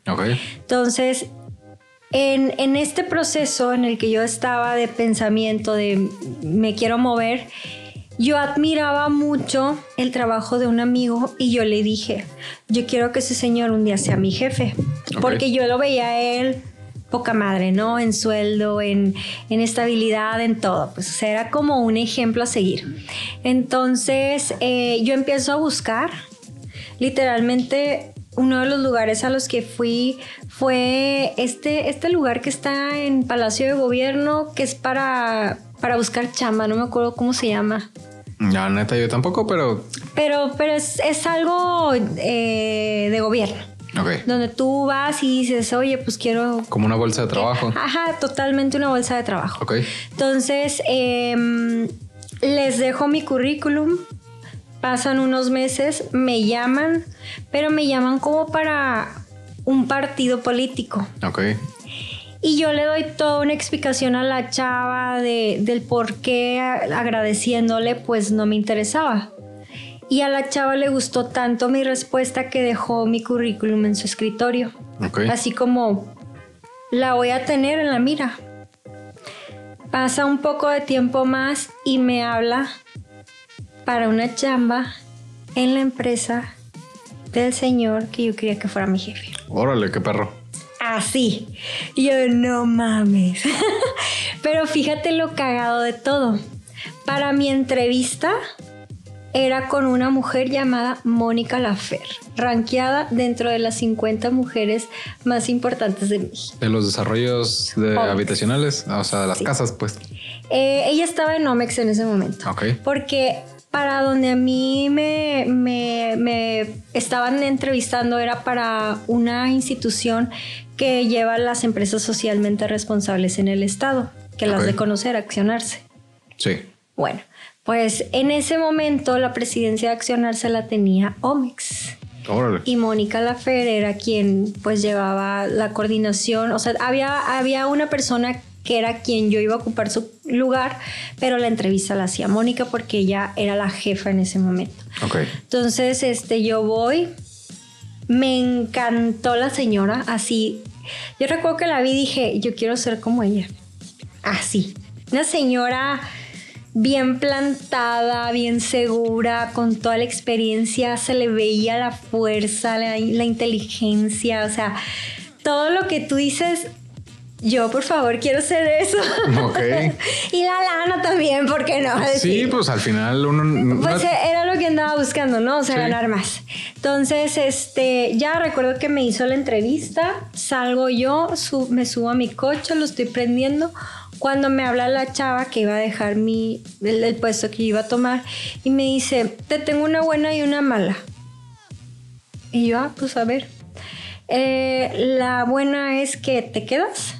Entonces, en, en, este proceso en el que yo estaba de pensamiento, de me quiero mover, yo admiraba mucho el trabajo de un amigo y yo le dije, yo quiero que ese señor un día sea mi jefe, porque yo lo veía a él poca madre, ¿no? En sueldo, en, en estabilidad, en todo. Pues o sea, era como un ejemplo a seguir. Entonces eh, yo empiezo a buscar, literalmente uno de los lugares a los que fui fue este, este lugar que está en Palacio de Gobierno, que es para, para buscar chamba, no me acuerdo cómo se llama. La neta, yo tampoco, pero. Pero, pero es, es algo eh, de gobierno. Ok. Donde tú vas y dices, oye, pues quiero. Como una bolsa de trabajo. Ajá, totalmente una bolsa de trabajo. Ok. Entonces, em, les dejo mi currículum. Pasan unos meses, me llaman, pero me llaman como para un partido político. Ok. Y yo le doy toda una explicación a la chava de, del por qué agradeciéndole, pues no me interesaba. Y a la chava le gustó tanto mi respuesta que dejó mi currículum en su escritorio. Así como la voy a tener en la mira. Pasa un poco de tiempo más y me habla para una chamba en la empresa del señor que yo quería que fuera mi jefe. Órale, qué perro. Así. Y yo, no mames. Pero fíjate lo cagado de todo. Para mi entrevista era con una mujer llamada Mónica Lafer, ranqueada dentro de las 50 mujeres más importantes de México. De los desarrollos de habitacionales, o sea, de las casas, pues. Eh, ella estaba en Omex en ese momento. Ok. Porque para donde a mí me, me- me estaban entrevistando era para una institución que lleva las empresas socialmente responsables en el Estado, que las de conocer, accionarse. Sí. Bueno, pues en ese momento la presidencia de accionarse la tenía Omex. Órale. Y Mónica Lafer era quien pues llevaba la coordinación. O sea, había, había una persona que era quien yo iba a ocupar su lugar, pero la entrevista la hacía Mónica porque ella era la jefa en ese momento. Entonces, este, yo voy, me encantó la señora, así. Yo recuerdo que la vi y dije, yo quiero ser como ella. Así. Una señora bien plantada, bien segura, con toda la experiencia, se le veía la fuerza, la, la inteligencia, o sea, todo lo que tú dices, yo por favor quiero ser eso. Y la lana también, ¿por qué no? Sí, pues al final uno. pues era lo que andaba buscando, ¿no? O sea, Sí. ganar más. Entonces, este, ya recuerdo que me hizo la entrevista, salgo yo, su- me subo a mi coche, lo estoy prendiendo. Cuando me habla la chava que iba a dejar mi, el, el puesto que yo iba a tomar, y me dice, te tengo una buena y una mala. Y yo, ah, pues a ver. Eh, la buena es que te quedas.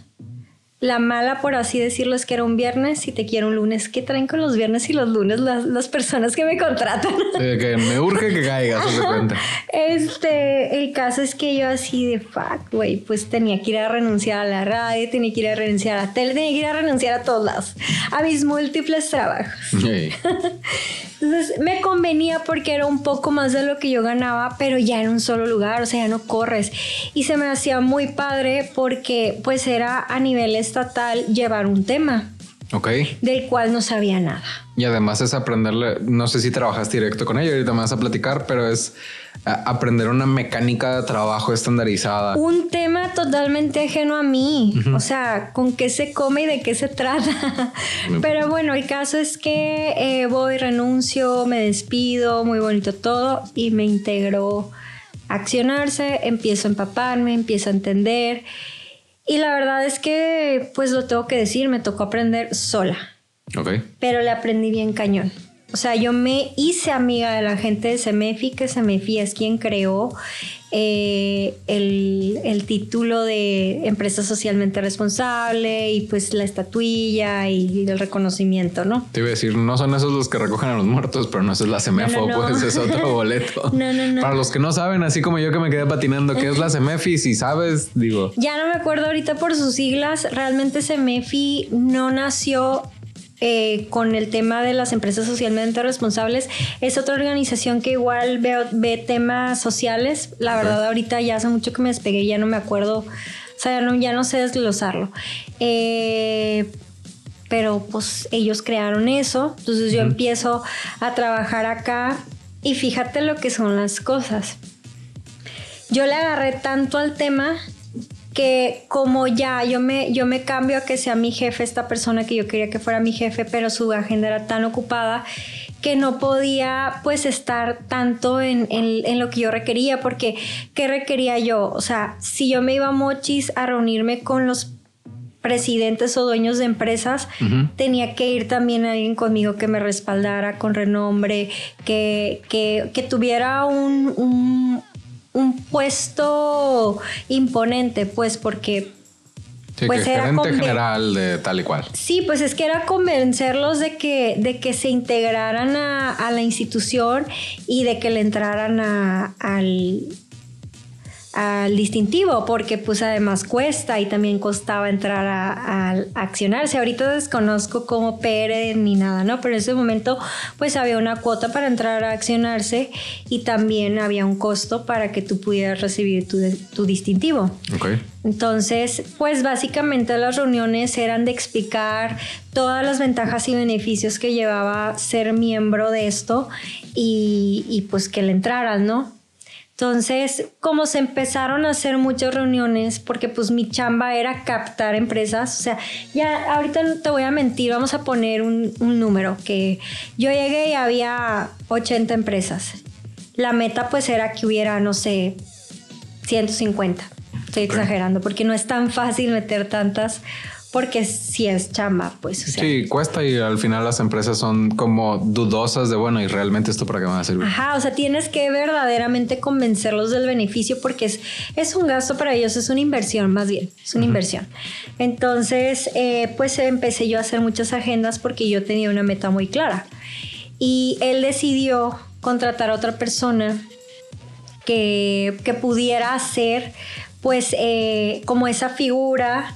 La mala, por así decirlo, es que era un viernes y te quiero un lunes. ¿Qué traen con los viernes y los lunes las, las personas que me contratan? que me urge que caigas, de cuenta. Este, el caso es que yo así de fuck, güey, pues tenía que ir a renunciar a la radio, tenía que ir a renunciar a la tele, tenía que ir a renunciar a todos lados, a mis múltiples trabajos. Entonces me convenía porque era un poco más de lo que yo ganaba, pero ya en un solo lugar, o sea, ya no corres. Y se me hacía muy padre porque pues era a nivel estatal llevar un tema Ok. del cual no sabía nada. Y además es aprenderle, no sé si trabajas directo con ella, ahorita me vas a platicar, pero es aprender una mecánica de trabajo estandarizada. Un tema totalmente ajeno a mí, o sea, con qué se come y de qué se trata. Pero bueno, el caso es que eh, voy, renuncio, me despido, muy bonito todo y me integro a accionarse, empiezo a empaparme, empiezo a entender. Y la verdad es que, pues lo tengo que decir, me tocó aprender sola Ok. pero le aprendí bien cañón. O sea, yo me hice amiga de la gente de Semefi, que Semefi es quien creó eh, el, el título de empresa socialmente responsable y pues la estatuilla y el reconocimiento, ¿no? Te iba a decir, no son esos los que recogen a los muertos, pero no es la CEMEFO, No, no, no. pues es otro boleto. No, no, no. Para los que no saben, así como yo que me quedé patinando, ¿qué es la CEMEFI? Si sabes, digo, Ya no me acuerdo ahorita por sus siglas, realmente Semefi no nació eh, con el tema de las empresas socialmente responsables. Es otra organización que igual veo, ve temas sociales. La verdad, ahorita ya hace mucho que me despegué, ya no me acuerdo, o sea, ya no, ya no sé desglosarlo. Eh, pero pues ellos crearon eso, entonces yo empiezo a trabajar acá y fíjate lo que son las cosas. Yo le agarré tanto al tema que como ya yo me, yo me cambio a que sea mi jefe esta persona que yo quería que fuera mi jefe, pero su agenda era tan ocupada que no podía pues estar tanto en, en, lo que yo requería, porque ¿qué requería yo? O sea, si yo me iba a Mochis a reunirme con los presidentes o dueños de empresas, tenía que ir también alguien conmigo que me respaldara con renombre, que, que, que tuviera un, un, un, puesto imponente, pues porque... pues era gerente general de tal y cual. Sí, pues es que era convencerlos de que, de que se integraran a, a la institución y de que le entraran a, al, al distintivo porque pues además cuesta y también costaba entrar a, accionarse. Ahorita desconozco cómo pere ni nada, ¿no? Pero en ese momento pues había una cuota para entrar a accionarse y también había un costo para que tú pudieras recibir tu, distintivo. Okay. Entonces, pues básicamente las reuniones eran de explicar todas las ventajas y beneficios que llevaba ser miembro de esto y, y pues que le entraran, ¿no? Entonces, como se empezaron a hacer muchas reuniones, porque pues mi chamba era captar empresas, o sea, ya ahorita no te voy a mentir, vamos a poner un, número, que yo llegué y había 80 empresas. La meta pues era que hubiera, no sé, 150. Estoy exagerando, porque no es tan fácil meter tantas porque si es chamba, pues. sí, cuesta y al final las empresas son como dudosas de, bueno, ¿y realmente esto para qué van a servir? Ajá, o sea, tienes que verdaderamente convencerlos del beneficio porque es, es un gasto para ellos, es una inversión más bien, es una inversión. Entonces, eh, pues empecé yo a hacer muchas agendas porque yo tenía una meta muy clara. Y él decidió contratar a otra persona que, que pudiera hacer, pues, eh, como esa figura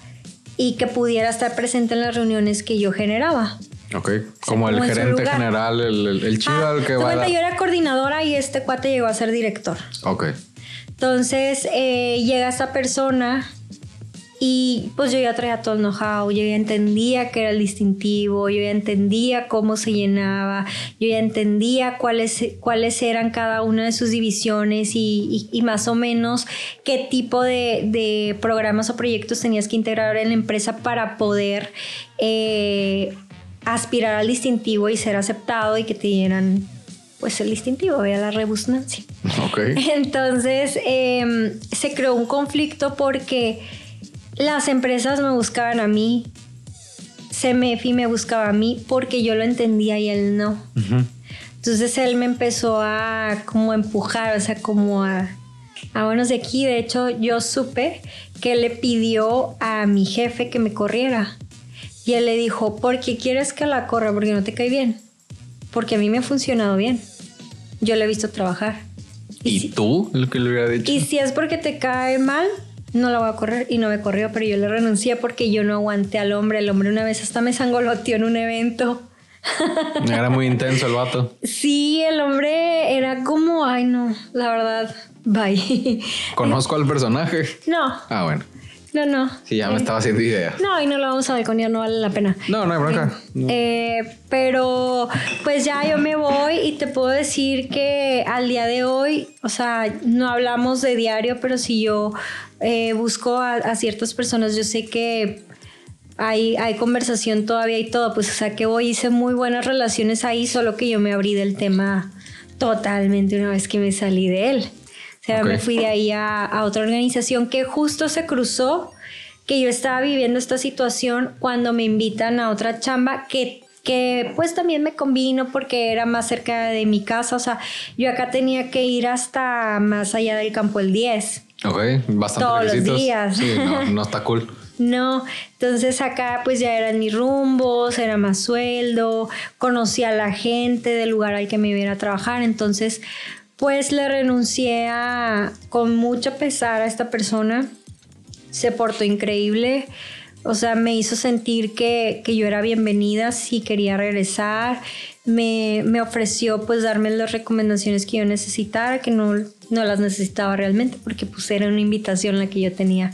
y que pudiera estar presente en las reuniones que yo generaba. Ok, como, el gerente general, el, el, chido ah, al que va. Yo era coordinadora y este cuate llegó a ser director. Ok. Entonces eh, llega esta persona y pues yo ya traía todo el know-how, yo ya entendía qué era el distintivo, yo ya entendía cómo se llenaba, yo ya entendía cuáles, cuáles eran cada una de sus divisiones y, más o menos qué tipo de, programas o proyectos tenías que integrar en la empresa para poder eh, aspirar al distintivo y ser aceptado y que te dieran pues el distintivo, vea la rebusnancia. Ok. Entonces em, se creó un conflicto porque las empresas me buscaban a mí, CMFI me buscaba a mí porque yo lo entendía y él no. Entonces él me empezó a como empujar, o sea, como a, a buenos de aquí. De hecho, yo supe que le pidió a mi jefe que me corriera. Y él le dijo, ¿por qué quieres que la corra? Porque no te cae bien. Porque a mí me ha funcionado bien. Yo le he visto trabajar. ¿Y, tú? Lo que le hubiera dicho. Y si es porque te cae mal, no la voy a correr y no me corrió, pero yo le renuncié porque yo no aguanté al hombre. El hombre una vez hasta me sangoloteó en un evento. Era muy intenso el vato. Sí, el hombre era como, ay no, la verdad, bye. ¿Conozco al personaje? No. Ah, bueno. No, no. Sí, ya me eh, estaba haciendo idea. No, y no lo vamos a balconear, no vale la pena. No, no hay bronca. Eh, pero pues ya yo me voy y te puedo decir que al día de hoy, o sea, no hablamos de diario, pero si yo eh, busco a, ciertas personas, yo sé que hay, hay conversación todavía y todo, pues o sea que voy, hice muy buenas relaciones ahí, solo que yo me abrí del tema totalmente una vez que me salí de él. O sea, me fui de ahí a, otra organización que justo se cruzó que yo estaba viviendo esta situación cuando me invitan a otra chamba que que pues también me convino porque era más cerca de mi casa, o sea, yo acá tenía que ir hasta más allá del campo el 10. Ok, bastante Todos los días. Sí, no, no está cool. No, entonces acá pues ya eran mis rumbos, era más sueldo, conocía a la gente del lugar al que me iba a trabajar, entonces pues le renuncié a, con mucho pesar a esta persona. Se portó increíble. O sea, me hizo sentir que, yo era bienvenida si quería regresar. Me, ofreció pues darme las recomendaciones que yo necesitara, que no, no las necesitaba realmente porque pues era una invitación la que yo tenía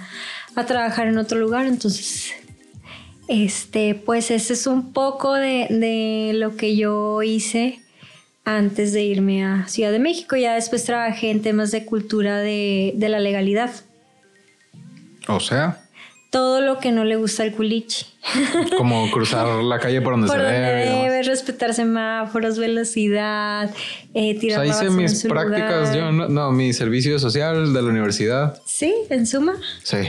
a trabajar en otro lugar. Entonces, este, pues ese es un poco de, de lo que yo hice antes de irme a Ciudad de México. Ya después trabajé en temas de cultura de, la legalidad. O sea, todo lo que no le gusta al culichi. como cruzar la calle por donde Por se donde debe. debe, respetar semáforos, velocidad, eh, tirar la hice en mis su prácticas, lugar. yo no, no, mi servicio social de la universidad. Sí, en suma. Sí.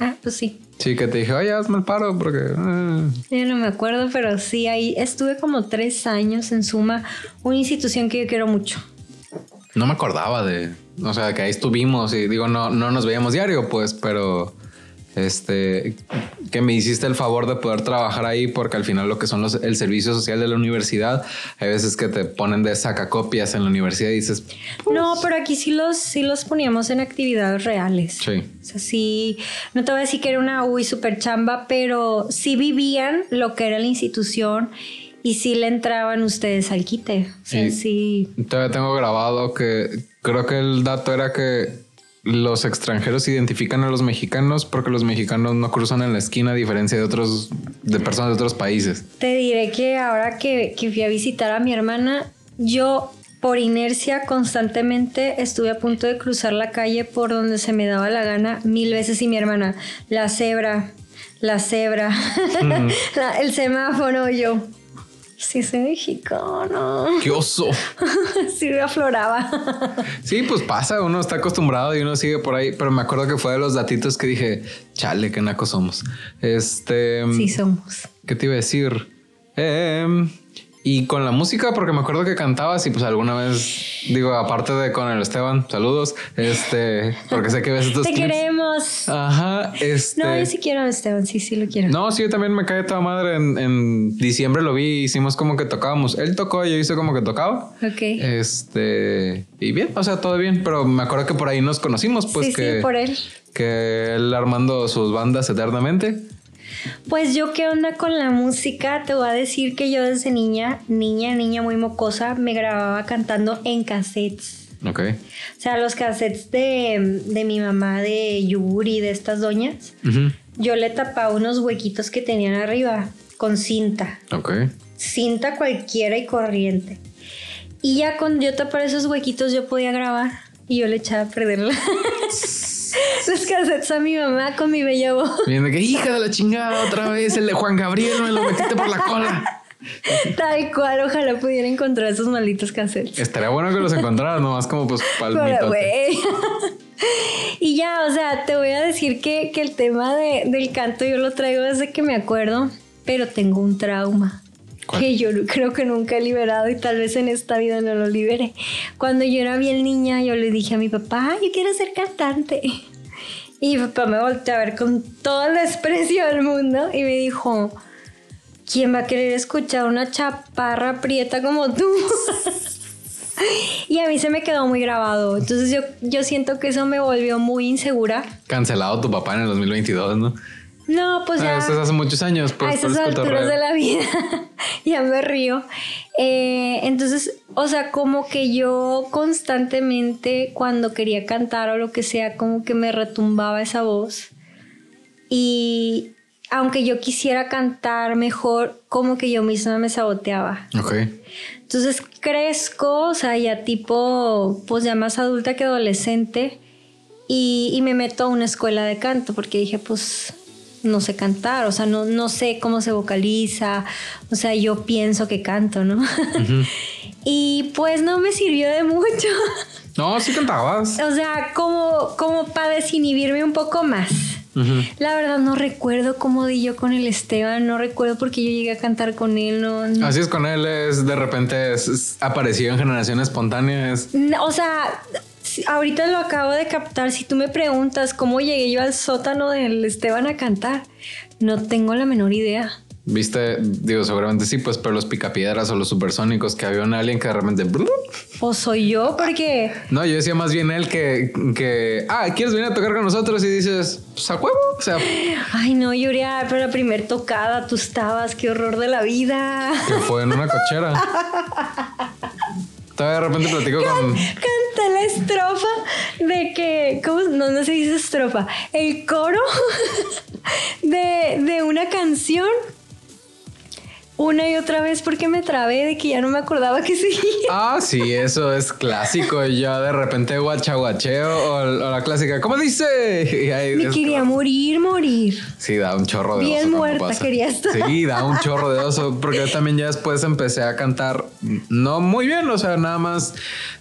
Ah, pues sí. Sí, que te dije, oye, hazme el paro porque... eh". Yo no me acuerdo, pero sí, ahí estuve como tres años en suma, una institución que yo quiero mucho. No me acordaba de... O sea, que ahí estuvimos y digo, no, no nos veíamos diario, pues, pero... Este, que me hiciste el favor de poder trabajar ahí porque al final lo que son los, el servicio social de la universidad, hay veces que te ponen de sacacopias en la universidad y dices, No, pero aquí sí los, sí los poníamos en actividades reales. sí, O sea, sí, no te voy a decir que era una uy super chamba, pero sí vivían lo que era la institución y sí le entraban ustedes al quite. O sea, sí. Todavía tengo grabado que creo que el dato era que los extranjeros identifican a los mexicanos porque los mexicanos no cruzan en la esquina a diferencia de otros de personas de otros países. Te diré que ahora que, que fui a visitar a mi hermana, yo por inercia constantemente estuve a punto de cruzar la calle por donde se me daba la gana mil veces y mi hermana, la cebra, la cebra, la- el semáforo, yo. Sí, soy mexicano. ¡Qué oso! Sí, me afloraba. Sí, pues pasa, uno está acostumbrado y uno sigue por ahí, pero me acuerdo que fue de los datitos que dije, chale, qué nacos somos. Este, Sí, somos. ¿qué te iba a decir? Em, y con la música, porque me acuerdo que cantabas y pues alguna vez, digo, aparte de con el Esteban, saludos, este, porque sé que ves estos Te clips. queremos. Ajá, este. No, yo sí quiero a Esteban, sí, sí lo quiero. No, sí, yo también me cae toda madre. En, en diciembre lo vi, hicimos como que tocábamos. Él tocó, yo hice como que tocaba. Ok. Este, y bien, o sea, todo bien, pero me acuerdo que por ahí nos conocimos, pues sí, que, sí, por él. que él armando sus bandas eternamente. Pues yo qué onda con la música, te voy a decir que yo desde niña, niña, niña muy mocosa, me grababa cantando en cassettes. Ok. O sea, los cassettes de, de mi mamá, de Yuri, de estas doñas, yo le tapaba unos huequitos que tenían arriba con cinta. Ok. Cinta cualquiera y corriente. Y ya con yo tapar esos huequitos yo podía grabar y yo le echaba a perder los cassettes a mi mamá con mi bella voz. Viendo que hija de la chingada otra vez, el de Juan Gabriel me lo metiste por la cola. Tal cual, ojalá pudiera encontrar esos malditos cassettes. Estaría bueno que los encontraras, nomás como pues güey. y ya, o sea, te voy a decir que, que el tema de- del canto yo lo traigo desde que me acuerdo, pero tengo un trauma. ¿Cuál? Que yo creo que nunca he liberado y tal vez en esta vida no lo libere. Cuando yo era bien niña, yo le dije a mi papá, "Ay, yo quiero ser cantante. Y mi papá me volteó a ver con todo el desprecio del mundo y me dijo, ¿quién va a querer escuchar una chaparra prieta como tú? y a mí se me quedó muy grabado. Entonces yo, yo siento que eso me volvió muy insegura. Cancelado tu papá en el 2022, ¿no? No, pues ya... Ah, eso es hace muchos años. Pues, a esas alturas de la vida ya me río. Eh, entonces, o sea, como que yo constantemente cuando quería cantar o lo que sea, como que me retumbaba esa voz. Y aunque yo quisiera cantar mejor, como que yo misma me saboteaba. Ok. Entonces crezco, o sea, ya tipo, pues ya más adulta que adolescente, y, y me meto a una escuela de canto porque dije, pues no sé cantar, o sea, no, no sé cómo se vocaliza, o sea, yo pienso que canto, ¿no? y pues no me sirvió de mucho, No, sí cantabas. o sea, como, como para desinhibirme un poco más. La verdad no recuerdo cómo di yo con el Esteban, no recuerdo porque yo llegué a cantar con él, no, no Así es con él, es de repente es, es- apareció en generación espontánea. Es, O sea, ahorita lo acabo de captar. Si tú me preguntas cómo llegué yo al sótano del Esteban a cantar, no tengo la menor idea. Viste, digo, seguramente sí, pues, pero los picapiedras o los supersónicos que había un alien que de repente. O soy yo, porque No, yo decía más bien él que, que, ah, ¿quieres venir a tocar con nosotros? Y dices, pues a huevo. O sea, ay no, Yuria, pero la primer tocada tú estabas, qué horror de la vida. que fue en una cochera. De repente platico con. Canté la estrofa de que, ¿cómo? No, no se dice estrofa, el coro de, de una canción una y otra vez porque me trabé de que ya no me acordaba que seguía. Ah, sí, eso es clásico. Yo de repente guachaguacheo o, la clásica, ¿cómo dice? me quería morir, morir. Sí, da un chorro de Bien muerta quería estar. Sí, da un chorro de oso porque yo también ya después empecé a cantar no muy bien, o sea, nada más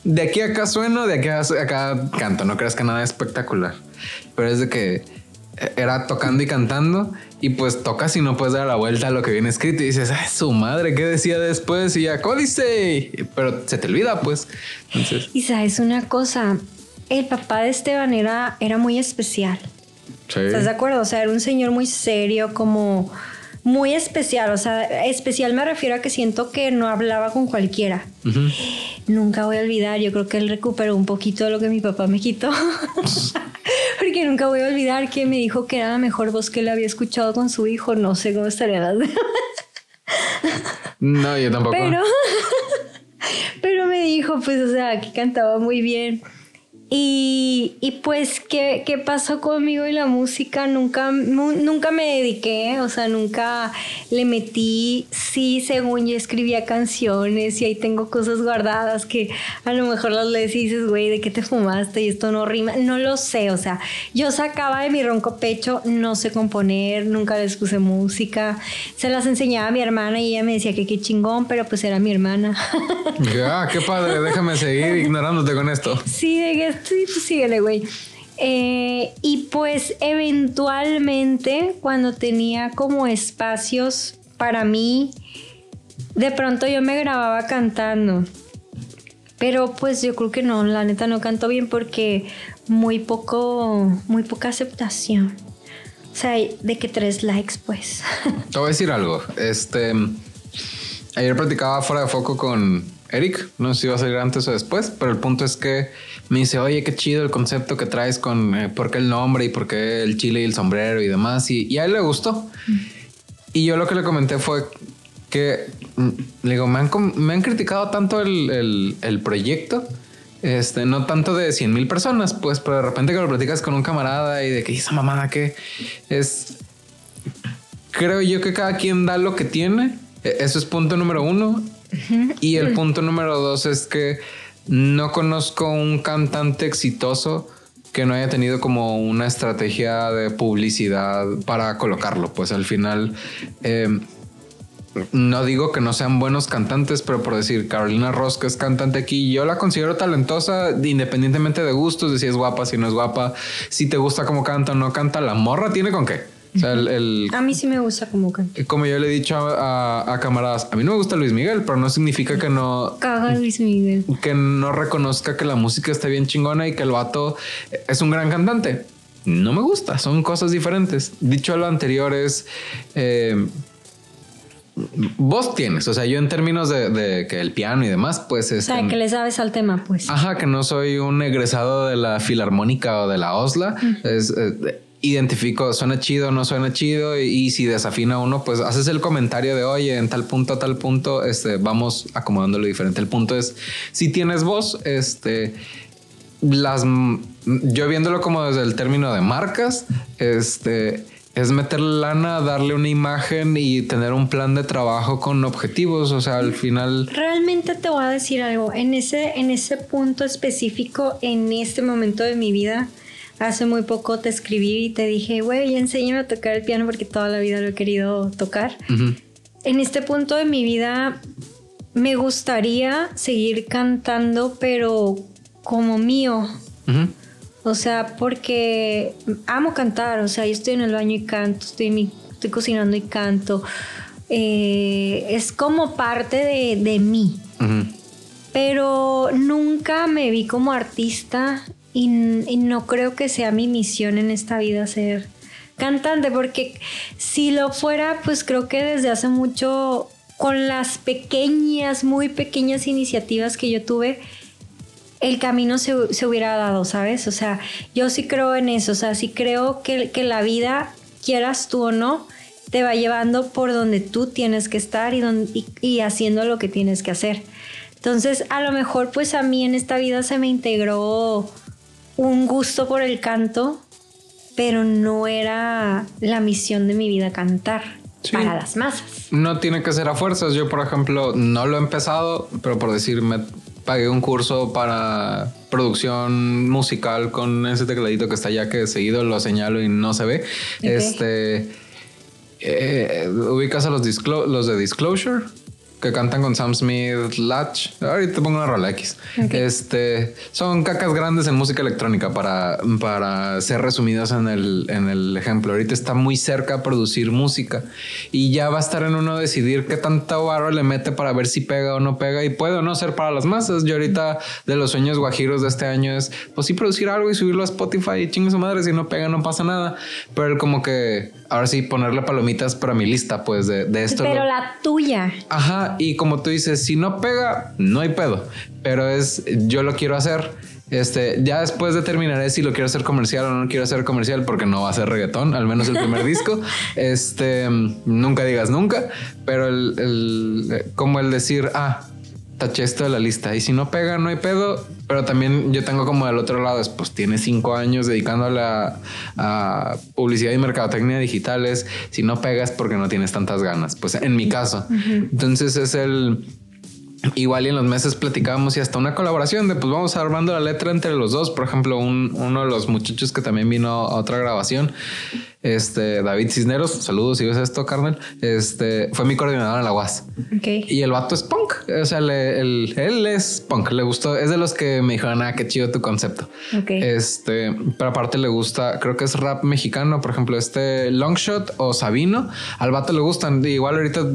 de aquí a acá sueno, de aquí a acá canto, no creas que nada espectacular. Pero es de que era tocando y cantando y pues tocas y no puedes dar la vuelta a lo que viene escrito y dices, ay, su madre, ¿qué decía después? Y ya, códice, pero se te olvida pues. Entonces... Y sabes una cosa, el papá de Esteban era, era muy especial. ¿Estás de acuerdo? O sea, era un señor muy serio, como muy especial. O sea, especial me refiero a que siento que no hablaba con cualquiera. Nunca voy a olvidar, yo creo que él recuperó un poquito de lo que mi papá me quitó. Porque nunca voy a olvidar que me dijo que era la mejor voz que él había escuchado con su hijo. No sé cómo estaría las No, yo tampoco. Pero, pero me dijo, pues, o sea, que cantaba muy bien. Y, y, pues, ¿qué, ¿qué, pasó conmigo y la música? Nunca, nunca me dediqué, o sea, nunca le metí. Sí, según yo escribía canciones y ahí tengo cosas guardadas que a lo mejor las lees y dices, güey, ¿de qué te fumaste? Y esto no rima. No lo sé, o sea, yo sacaba de mi ronco pecho, no sé componer, nunca les puse música. Se las enseñaba a mi hermana y ella me decía que qué chingón, pero pues era mi hermana. Ya, qué padre, déjame seguir ignorándote con esto. Sí, de que sí, pues síguele, güey. Eh, y pues eventualmente cuando tenía como espacios para mí, de pronto yo me grababa cantando. Pero pues yo creo que no, la neta no canto bien porque muy poco, muy poca aceptación. O sea, de que tres likes, pues. Te voy a decir algo. Este. Ayer platicaba fuera de foco con Eric. No sé si va a salir antes o después, pero el punto es que me dice, oye, qué chido el concepto que traes con eh, por qué el nombre y por qué el chile y el sombrero y demás. Y, a él le gustó. Y yo lo que le comenté fue que, mm, le digo, me han, me han criticado tanto el, el, proyecto. Este, no tanto de 100 mil personas, pues, pero de repente que lo platicas con un camarada y de que esa mamada que es. Creo yo que cada quien da lo que tiene. E, eso es punto número uno. Y el punto número dos es que no conozco un cantante exitoso que no haya tenido como una estrategia de publicidad para colocarlo. Pues al final, em, no digo que no sean buenos cantantes, pero por decir, Carolina Ross, que es cantante aquí, yo la considero talentosa independientemente de gustos, de si es guapa, si no es guapa, si te gusta cómo canta o no canta, la morra tiene con qué. A mí sí me gusta como canta. Como yo le he dicho a, camaradas, a mí no me gusta Luis Miguel, pero no significa que no... Caga Luis Miguel. Que no reconozca que la música está bien chingona y que el vato es un gran cantante. No me gusta, son cosas diferentes. Dicho lo anterior es... Eh, vos tienes, o sea, yo en términos de, que el piano y demás, pues es... O sea, que le sabes al tema, pues. Ajá, que no soy un egresado de la Filarmónica o de la OSLA. Es, eh, identifico, suena chido, no suena chido, y, si desafina uno, pues haces el comentario de, oye, en tal punto, tal punto, este, vamos acomodándolo diferente. El punto es, si tienes voz, este, las, yo viéndolo como desde el término de marcas, este, es meter lana, darle una imagen y tener un plan de trabajo con objetivos. O sea, al final. Realmente te voy a decir algo. En ese, en ese punto específico, en este momento de mi vida, hace muy poco te escribí y te dije, güey, enséñame a tocar el piano porque toda la vida lo he querido tocar. En este punto de mi vida me gustaría seguir cantando, pero como mío. O sea, porque amo cantar, o sea, yo estoy en el baño y canto, estoy, estoy cocinando y canto. Eh, es como parte de, de mí. Pero nunca me vi como artista y, no creo que sea mi misión en esta vida ser cantante, porque si lo fuera, pues creo que desde hace mucho, con las pequeñas, muy pequeñas iniciativas que yo tuve, el camino se, hubiera dado, ¿sabes? O sea, yo sí creo en eso, o sea, sí creo que, que la vida, quieras tú o no, te va llevando por donde tú tienes que estar y, y haciendo lo que tienes que hacer. Entonces, a lo mejor pues a mí en esta vida se me integró un gusto por el canto, pero no era la misión de mi vida cantar. para las masas. No tiene que ser a fuerzas. Yo, por ejemplo, no lo he empezado, pero por decir, me pagué un curso para producción musical con ese tecladito que está allá que seguido lo señalo y no se ve. Este eh, ubicas a los, los de Disclosure que cantan con Sam Smith, Latch. Ahorita te pongo una rola X. Este son cacas grandes en música electrónica para, para ser resumidas en el, en el ejemplo. Ahorita está muy cerca a producir música y ya va a estar en uno decidir qué tanta barro le mete para ver si pega o no pega y puede o no ser para las masas. Yo ahorita de los sueños guajiros de este año es pues sí producir algo y subirlo a Spotify y chingue su madre. Si no pega, no pasa nada. Pero él como que ahora sí ponerle palomitas para mi lista, pues de, de esto. Pero la tuya. Ajá y como tú dices, si no pega, no hay pedo. Pero es, yo lo quiero hacer. Este, ya después determinaré si lo quiero hacer comercial o no quiero hacer comercial porque no va a ser reggaetón, al menos el primer disco. Este, nunca digas nunca, pero el, como el decir, ah, taché esto de la lista y si no pega, no hay pedo. Pero también yo tengo como del otro lado, pues tiene cinco años dedicándole a, a publicidad y mercadotecnia digitales. Si no pegas porque no tienes tantas ganas, pues en mi caso. Entonces es el Igual y en los meses platicábamos y hasta una colaboración de pues vamos armando la letra entre los dos. Por ejemplo, uno de los muchachos que también vino a otra grabación este, David Cisneros, saludos si ves esto, carnal. Este, fue mi coordinador en la UAS. Y el vato es punk. O sea, él es punk. Le gustó. Es de los que me dijeron, ah, qué chido tu concepto. Este, pero aparte le gusta, creo que es rap mexicano. Por ejemplo, este Longshot o Sabino. Al vato le gustan. Igual ahorita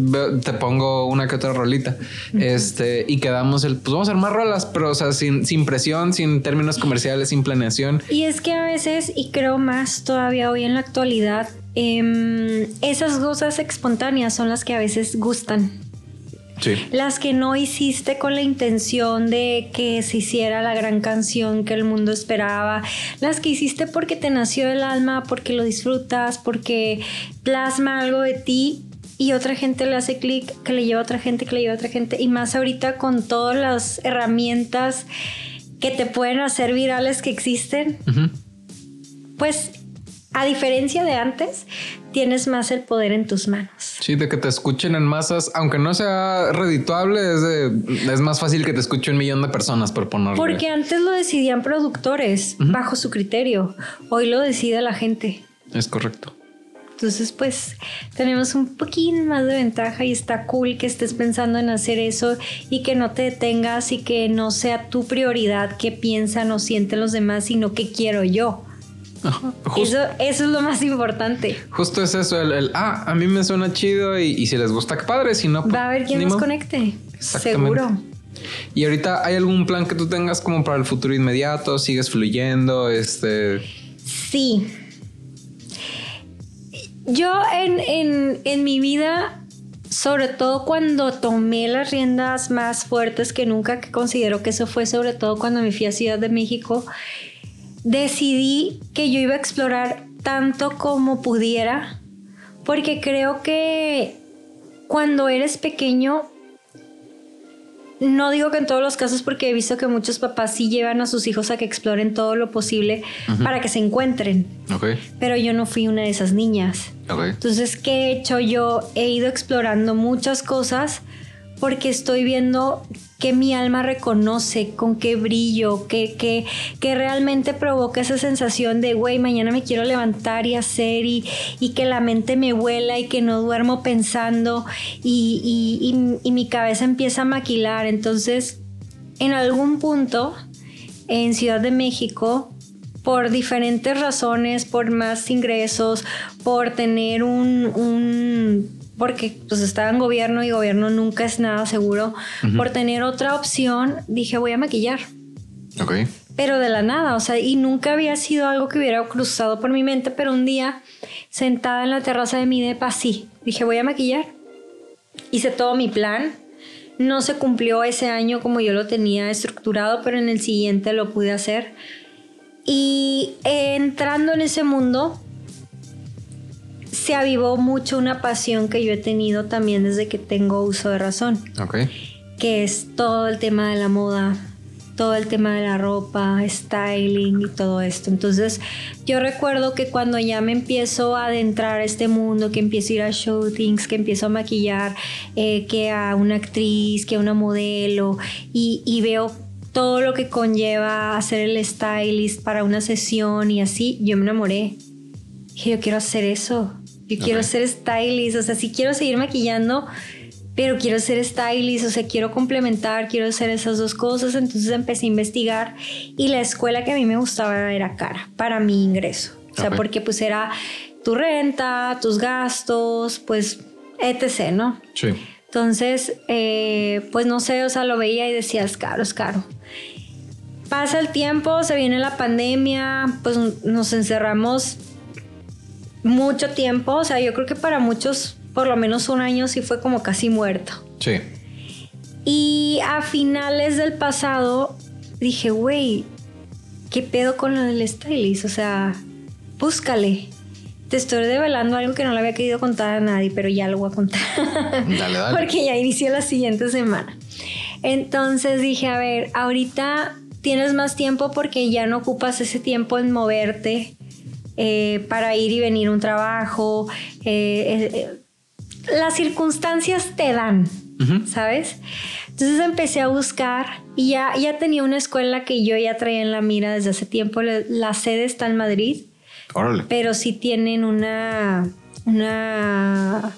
te pongo una que otra rolita. Este, y quedamos el, pues vamos a hacer más rolas, pero o sea, sin, sin presión, sin términos comerciales, sin planeación. Y es que a veces, y creo más todavía hoy en la actualidad, Em, esas cosas espontáneas son las que a veces gustan. Las que no hiciste con la intención de que se hiciera la gran canción que el mundo esperaba. Las que hiciste porque te nació el alma, porque lo disfrutas, porque plasma algo de ti y otra gente le hace clic, que le lleva a otra gente, que le lleva a otra gente. Y más ahorita con todas las herramientas que te pueden hacer virales que existen. Pues a diferencia de antes, tienes más el poder en tus manos. Sí, de que te escuchen en masas, aunque no sea redituable, es, más fácil que te escuche un millón de personas por ponerlo. Porque antes lo decidían productores bajo su criterio, hoy lo decide la gente. Es correcto. Entonces, pues tenemos un poquín más de ventaja y está cool que estés pensando en hacer eso y que no te detengas y que no sea tu prioridad qué piensan o sienten los demás, sino qué quiero yo eso, es lo más importante. Justo es eso, el, ah, a mí me suena chido y, si les gusta, qué padre, si no... Va a haber quien nos conecte, seguro. Y ahorita, ¿hay algún plan que tú tengas como para el futuro inmediato? ¿Sigues fluyendo? Este... Sí. Yo en, en, en mi vida sobre todo cuando tomé las riendas más fuertes que nunca, que considero que eso fue sobre todo cuando me fui a Ciudad de México, decidí que yo iba a explorar tanto como pudiera, porque creo que cuando eres pequeño, no digo que en todos los casos, porque he visto que muchos papás sí llevan a sus hijos a que exploren todo lo posible para que se encuentren. Pero yo no fui una de esas niñas. Entonces, ¿qué he hecho? Yo he ido explorando muchas cosas porque estoy viendo que mi alma reconoce, con qué brillo, que, que, que realmente provoca esa sensación de, güey, mañana me quiero levantar y hacer y, que la mente me vuela y que no duermo pensando y, y mi cabeza empieza a maquilar. Entonces, en algún punto, en Ciudad de México, por diferentes razones, por más ingresos, por tener un, un porque pues estaba en gobierno y gobierno nunca es nada seguro. Por tener otra opción, dije voy a maquillar. Ok. Pero de la nada, o sea, y nunca había sido algo que hubiera cruzado por mi mente, pero un día, sentada en la terraza de mi depa, sí, dije voy a maquillar. Hice todo mi plan. No se cumplió ese año como yo lo tenía estructurado, pero en el siguiente lo pude hacer. Y entrando en ese mundo, se avivó mucho una pasión que yo he tenido también desde que tengo uso de razón. Ok. Que es todo el tema de la moda, todo el tema de la ropa, styling y todo esto. Entonces yo recuerdo que cuando ya me empiezo a adentrar a este mundo, que empiezo a ir a shootings, que empiezo a maquillar, eh, que a una actriz, que a una modelo y, y veo todo lo que conlleva hacer el stylist para una sesión y así, yo me enamoré. Dije, yo quiero hacer eso. Yo quiero ser stylist. O sea, si quiero seguir maquillando, pero quiero ser stylist, o sea, quiero complementar, quiero hacer esas dos cosas. Entonces empecé a investigar y la escuela que a mí me gustaba era cara para mi ingreso. O sea, porque pues era tu renta, tus gastos, pues etc., ¿no? Sí. Entonces, eh, pues no sé, o sea, lo veía y decía, es caro, es caro. Pasa el tiempo, se viene la pandemia, pues nos encerramos mucho tiempo, o sea, yo creo que para muchos por lo menos un año sí fue como casi muerto. Sí. Y a finales del pasado dije, güey, ¿qué pedo con lo del stylist? O sea, búscale. Te estoy develando algo que no le había querido contar a nadie, pero ya lo voy a contar. Dale, dale. Porque ya inició la siguiente semana. Entonces dije, a ver, ahorita tienes más tiempo porque ya no ocupas ese tiempo en moverte eh, para ir y venir a un trabajo. Eh, eh, las circunstancias te dan, ¿sabes? Entonces empecé a buscar y ya, ya tenía una escuela que yo ya traía en la mira desde hace tiempo. La sede está en Madrid. Órale. Pero sí tienen una, una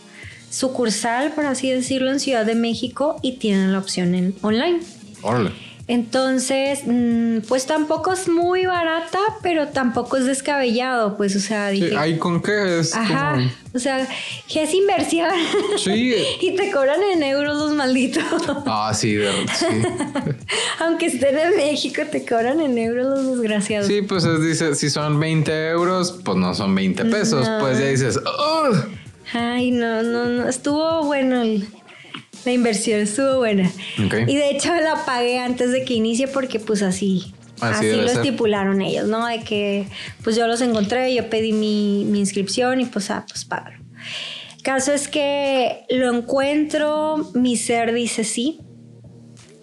sucursal, por así decirlo, en Ciudad de México y tienen la opción en online. Órale. Entonces, mm, pues tampoco es muy barata, pero tampoco es descabellado, pues, o sea, dije... Sí, ¿Ahí con qué es? Ajá, o sea, que es inversión. Sí. y te cobran en euros los malditos. Ah, sí, de, sí. Aunque estén en México, te cobran en euros los desgraciados. Sí, pues dice, si son 20 euros, pues no son 20 pesos. Pues ya dices, ¡Ugh! Ay, no, no, no, estuvo bueno el la inversión estuvo buena. Y de hecho la pagué antes de que inicie porque pues así, así, lo estipularon ellos, ¿no? De que pues yo los encontré, yo pedí mi, inscripción y pues, ah, pues págalo. Caso es que lo encuentro, mi ser dice sí.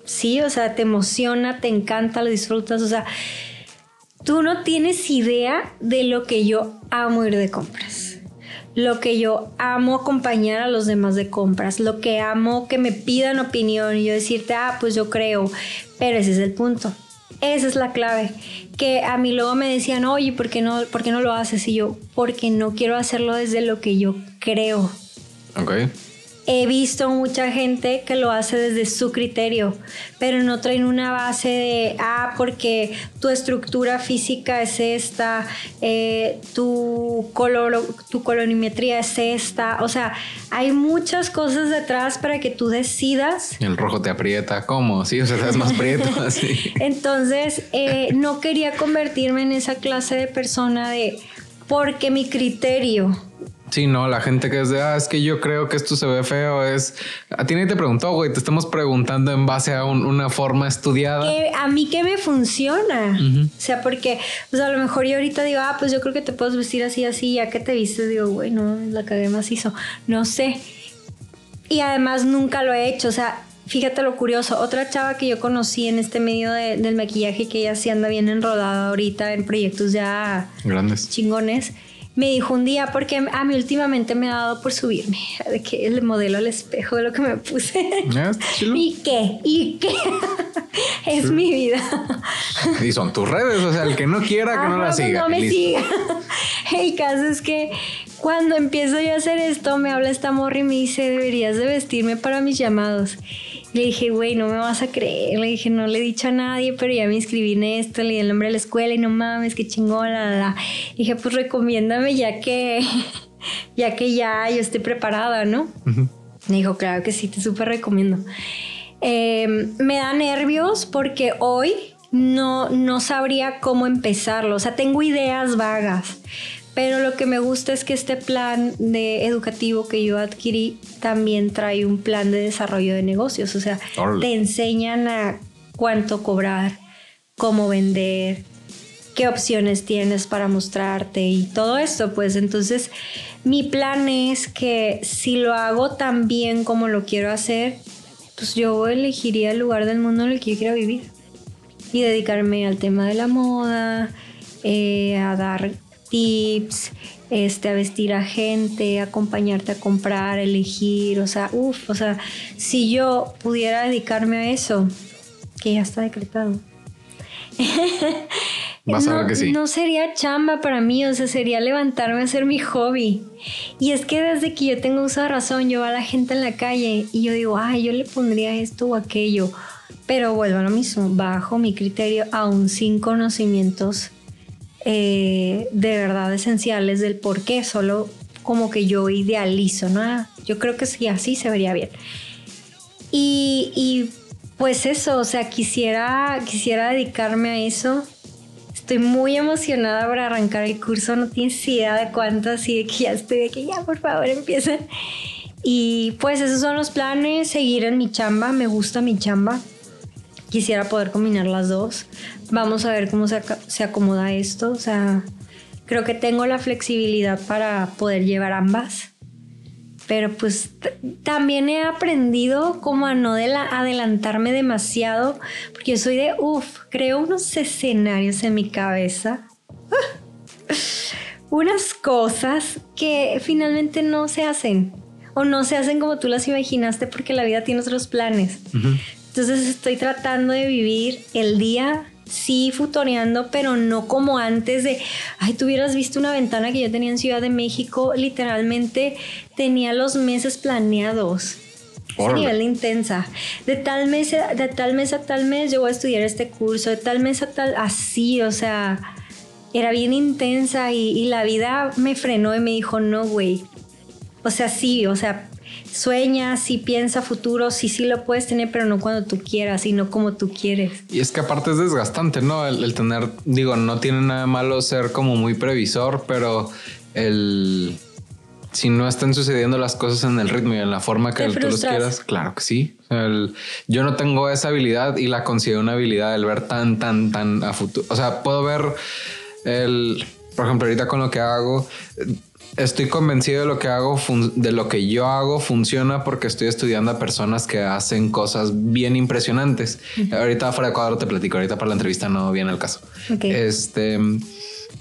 Sí, o sea, te emociona, te encanta, lo disfrutas, o sea, tú no tienes idea de lo que yo amo ir de compras lo que yo amo acompañar a los demás de compras, lo que amo que me pidan opinión y yo decirte, ah, pues yo creo, pero ese es el punto. Esa es la clave. Que a mí luego me decían, oye, ¿por qué no, ¿por qué no lo haces? Y yo, porque no quiero hacerlo desde lo que yo creo. Ok he visto mucha gente que lo hace desde su criterio, pero no traen una base de, ah, porque tu estructura física es esta, eh, tu, color, tu colorimetría es esta, o sea, hay muchas cosas detrás para que tú decidas. El rojo te aprieta, ¿cómo? Sí, o sea, es más prieto, así. Entonces, eh, no quería convertirme en esa clase de persona de, porque mi criterio Sí, no, la gente que es de, ah, es que yo creo que esto se ve feo, es, a ti nadie te preguntó, güey, te estamos preguntando en base a una forma estudiada. a mí que me funciona, o sea, porque, pues a lo mejor yo ahorita digo, ah, pues yo creo que te puedes vestir así, así, ya que te vistes, digo, güey, no, la cagué hizo, no sé. Y además nunca lo he hecho, o sea, fíjate lo curioso, otra chava que yo conocí en este medio del maquillaje, que ella sí anda bien enrodada ahorita en proyectos ya grandes, chingones me dijo un día, porque a mí últimamente me ha dado por subirme, de que el modelo al espejo de lo que me puse. Ah, ¿Y qué? ¿Y qué? es mi vida. y son tus redes, o sea, el que no quiera que no la siga. No me siga. el caso es que cuando empiezo yo a hacer esto, me habla esta morra y me dice, deberías de vestirme para mis llamados. Le dije, güey, no me vas a creer. Le dije, no le he dicho a nadie, pero ya me inscribí en esto, le di el nombre de la escuela y no mames, qué chingón, la, la. Dije, pues recomiéndame ya que, ya que ya yo estoy preparada, ¿no? Me dijo, claro que sí, te súper recomiendo. Em, me da nervios porque hoy no, no sabría cómo empezarlo. O sea, tengo ideas vagas pero lo que me gusta es que este plan de educativo que yo adquirí también trae un plan de desarrollo de negocios. O sea, te enseñan a cuánto cobrar, cómo vender, qué opciones tienes para mostrarte y todo esto. Pues entonces mi plan es que si lo hago tan bien como lo quiero hacer, pues yo elegiría el lugar del mundo en el que yo quiera vivir. y dedicarme al tema de la moda, eh, a dar tips, este, a vestir a gente, acompañarte a comprar, elegir, o sea, uff, o sea, si yo pudiera dedicarme a eso, que ya está decretado. Vas a no, ver que sí. no sería chamba para mí, o sea, sería levantarme a hacer mi hobby. Y es que desde que yo tengo uso de razón, yo veo a la gente en la calle y yo digo, ay, yo le pondría esto o aquello. Pero vuelvo a lo mismo, bajo mi criterio, aún sin conocimientos eh, de verdad esenciales del por qué, solo como que yo idealizo, ¿no? Ah, Yo creo que sí, así se vería bien. Y, y, pues eso, o sea, quisiera, quisiera dedicarme a eso. Estoy muy emocionada para arrancar el curso, no tienes idea de cuánto, así de que ya estoy, de que ya por favor empiecen. Y pues esos son los planes, seguir en mi chamba, me gusta mi chamba. Quisiera poder combinar las dos. Vamos a ver cómo se, se acomoda esto. O sea, creo que tengo la flexibilidad para poder llevar ambas. Pero pues también he aprendido como a no dela- adelantarme demasiado. Porque yo soy de, uff, creo unos escenarios en mi cabeza. unas cosas que finalmente no se hacen. O no se hacen como tú las imaginaste porque la vida tiene otros planes. Entonces estoy tratando de vivir el día, sí, futoreando, pero no como antes de, ay, tú hubieras visto una ventana que yo tenía en Ciudad de México, literalmente tenía los meses planeados. Ese nivel de intensa. De tal mes, de tal mes a tal mes yo voy a estudiar este curso, de tal mes a tal, así, o sea, era bien intensa y, y la vida me frenó y me dijo, no, güey. O sea, sí, o sea, sueña, sí piensa futuro, sí, sí lo puedes tener, pero no cuando tú quieras, sino como tú quieres. Y es que aparte es desgastante, ¿no? El, el tener, digo, no tiene nada malo ser como muy previsor, pero el... Si no están sucediendo las cosas en el ritmo y en la forma que tú los quieras, claro que sí. El- yo no tengo esa habilidad y la considero una habilidad el ver tan, tan, tan a futuro. O sea, puedo ver el, por ejemplo, ahorita con lo que hago, estoy convencido de lo que hago, de lo que yo hago funciona porque estoy estudiando a personas que hacen cosas bien impresionantes. Ahorita fuera de cuadro te platico, ahorita para la entrevista no viene el caso. Ok. Este,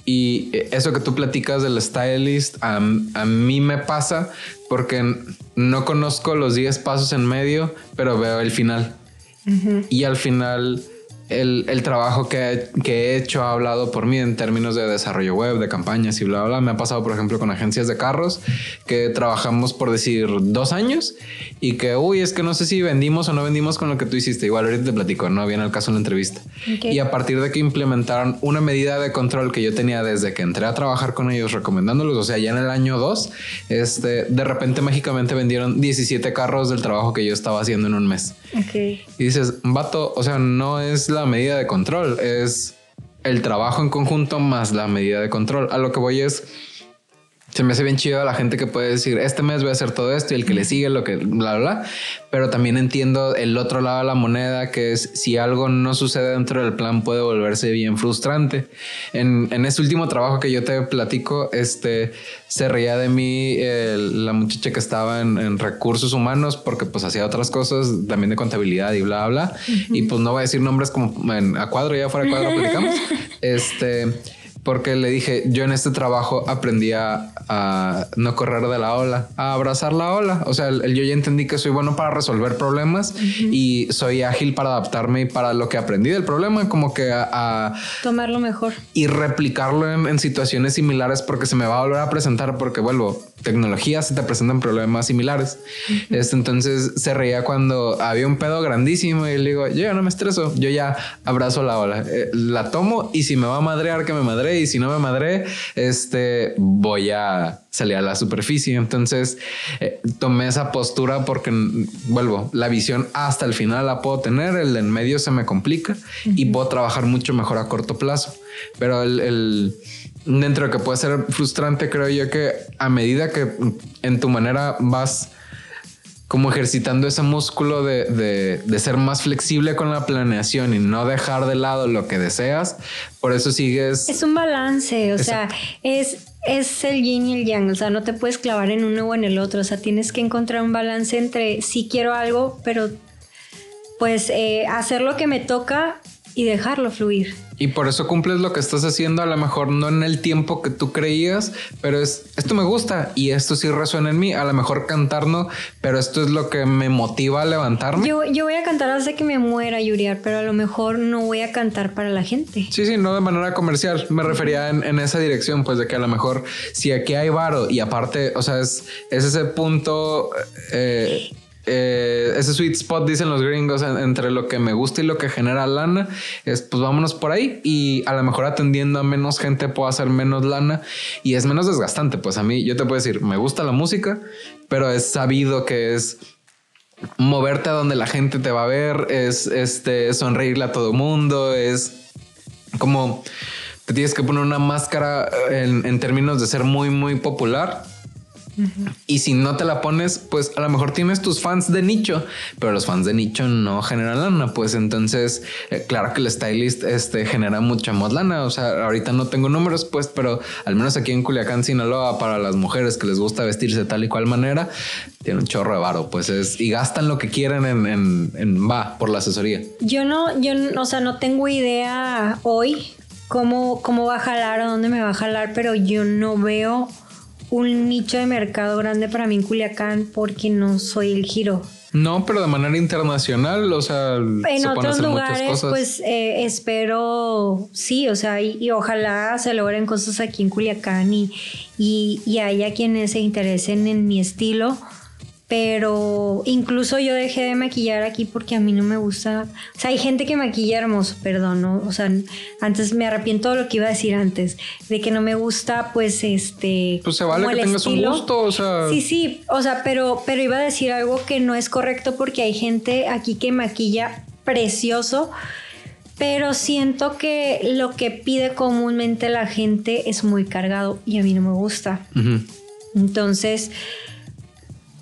y eso que tú platicas del stylist, a, a mí me pasa porque no conozco los 10 pasos en medio, pero veo el final. Y al final, el, el trabajo que, que he hecho ha hablado por mí en términos de desarrollo web, de campañas y bla, bla. Me ha pasado, por ejemplo, con agencias de carros que trabajamos por decir dos años y que, uy, es que no sé si vendimos o no vendimos con lo que tú hiciste. Igual ahorita te platico, no viene el caso en la entrevista. Y a partir de que implementaron una medida de control que yo tenía desde que entré a trabajar con ellos recomendándolos, o sea, ya en el año 2, este, de repente mágicamente vendieron 17 carros del trabajo que yo estaba haciendo en un mes. Ok. Y dices, vato, o sea, no es la medida de control, es el trabajo en conjunto más la medida de control. A lo que voy es, se me hace bien chido a la gente que puede decir, este mes voy a hacer todo esto y el que le sigue lo que, bla, bla, bla. Pero también entiendo el otro lado de la moneda, que es si algo no sucede dentro del plan puede volverse bien frustrante. En, en ese último trabajo que yo te platico, este, se reía de mí la muchacha que estaba en, en recursos humanos porque pues hacía otras cosas también de contabilidad y bla, bla. Y pues no voy a decir nombres como en, a cuadro, ya fuera de cuadro platicamos. este, porque le dije, yo en este trabajo aprendí a, a no correr de la ola, a abrazar la ola. O sea, el- el- yo ya entendí que soy bueno para resolver problemas y soy ágil para adaptarme y para lo que aprendí del problema, como que a, a- Tomarlo mejor. y replicarlo en, en situaciones similares porque se me va a volver a presentar porque vuelvo tecnología se te presentan problemas similares este, entonces se reía cuando había un pedo grandísimo y le digo yo ya no me estreso yo ya abrazo la ola eh, la tomo y si me va a madrear que me madre y si no me madre este voy a salir a la superficie. Entonces eh, tomé esa postura porque vuelvo la visión hasta el final la puedo tener el en medio se me complica y puedo trabajar mucho mejor a corto plazo. Pero el, el- dentro de que puede ser frustrante, creo yo que a medida que en tu manera vas como ejercitando ese músculo de, de- de ser más flexible con la planeación y no dejar de lado lo que deseas, por eso sigues... Es un balance, o sea, es, es el yin y el yang, o sea, no te puedes clavar en uno o en el otro, o sea, tienes que encontrar un balance entre sí quiero algo, pero pues eh, hacer lo que me toca y dejarlo fluir. Y por eso cumples lo que estás haciendo, a lo mejor no en el tiempo que tú creías, pero es esto me gusta y esto sí resuena en mí. A lo mejor cantar no, pero esto es lo que me motiva a levantarme. Yo, yo voy a cantar hasta que me muera, Yuriar, pero a lo mejor no voy a cantar para la gente. Sí, sí, no de manera comercial. Me refería en, esa dirección, pues de que a lo mejor si aquí hay varo y aparte, o sea, es, es ese punto. Eh, eh, ese sweet spot, dicen los gringos, entre lo que me gusta y lo que genera lana, es pues vámonos por ahí y a lo mejor atendiendo a menos gente puedo hacer menos lana y es menos desgastante. Pues a mí, yo te puedo decir, me gusta la música, pero es sabido que es moverte a donde la gente te va a ver, es este, sonreírle a todo mundo, es como te tienes que poner una máscara en, en términos de ser muy, muy popular y si no te la pones, pues a lo mejor tienes tus fans de nicho, pero los fans de nicho no generan lana. Pues entonces, eh, claro que el stylist este, genera mucha más lana. O sea, ahorita no tengo números, pues, pero al menos aquí en Culiacán, Sinaloa, para las mujeres que les gusta vestirse tal y cual manera, tiene un chorro de varo. Pues es y gastan lo que quieren en, va por la asesoría. Yo no, yo, o sea, no tengo idea hoy cómo, cómo va a jalar o dónde me va a jalar, pero yo no veo un nicho de mercado grande para mí en Culiacán porque no soy el giro. No, pero de manera internacional, o sea, en otros lugares, pues eh, espero, sí, o sea, y, ojalá se logren cosas aquí en Culiacán y, y, y haya quienes se interesen en mi estilo pero incluso yo dejé de maquillar aquí porque a mí no me gusta. O sea, hay gente que maquilla hermoso, perdón, ¿no? O sea, antes me arrepiento de lo que iba a decir antes, de que no me gusta, pues este. Pues se vale que tengas un gusto, o sea. Sí, sí, o sea, pero, pero iba a decir algo que no es correcto porque hay gente aquí que maquilla precioso. Pero siento que lo que pide comúnmente la gente es muy cargado y a mí no me gusta. Entonces,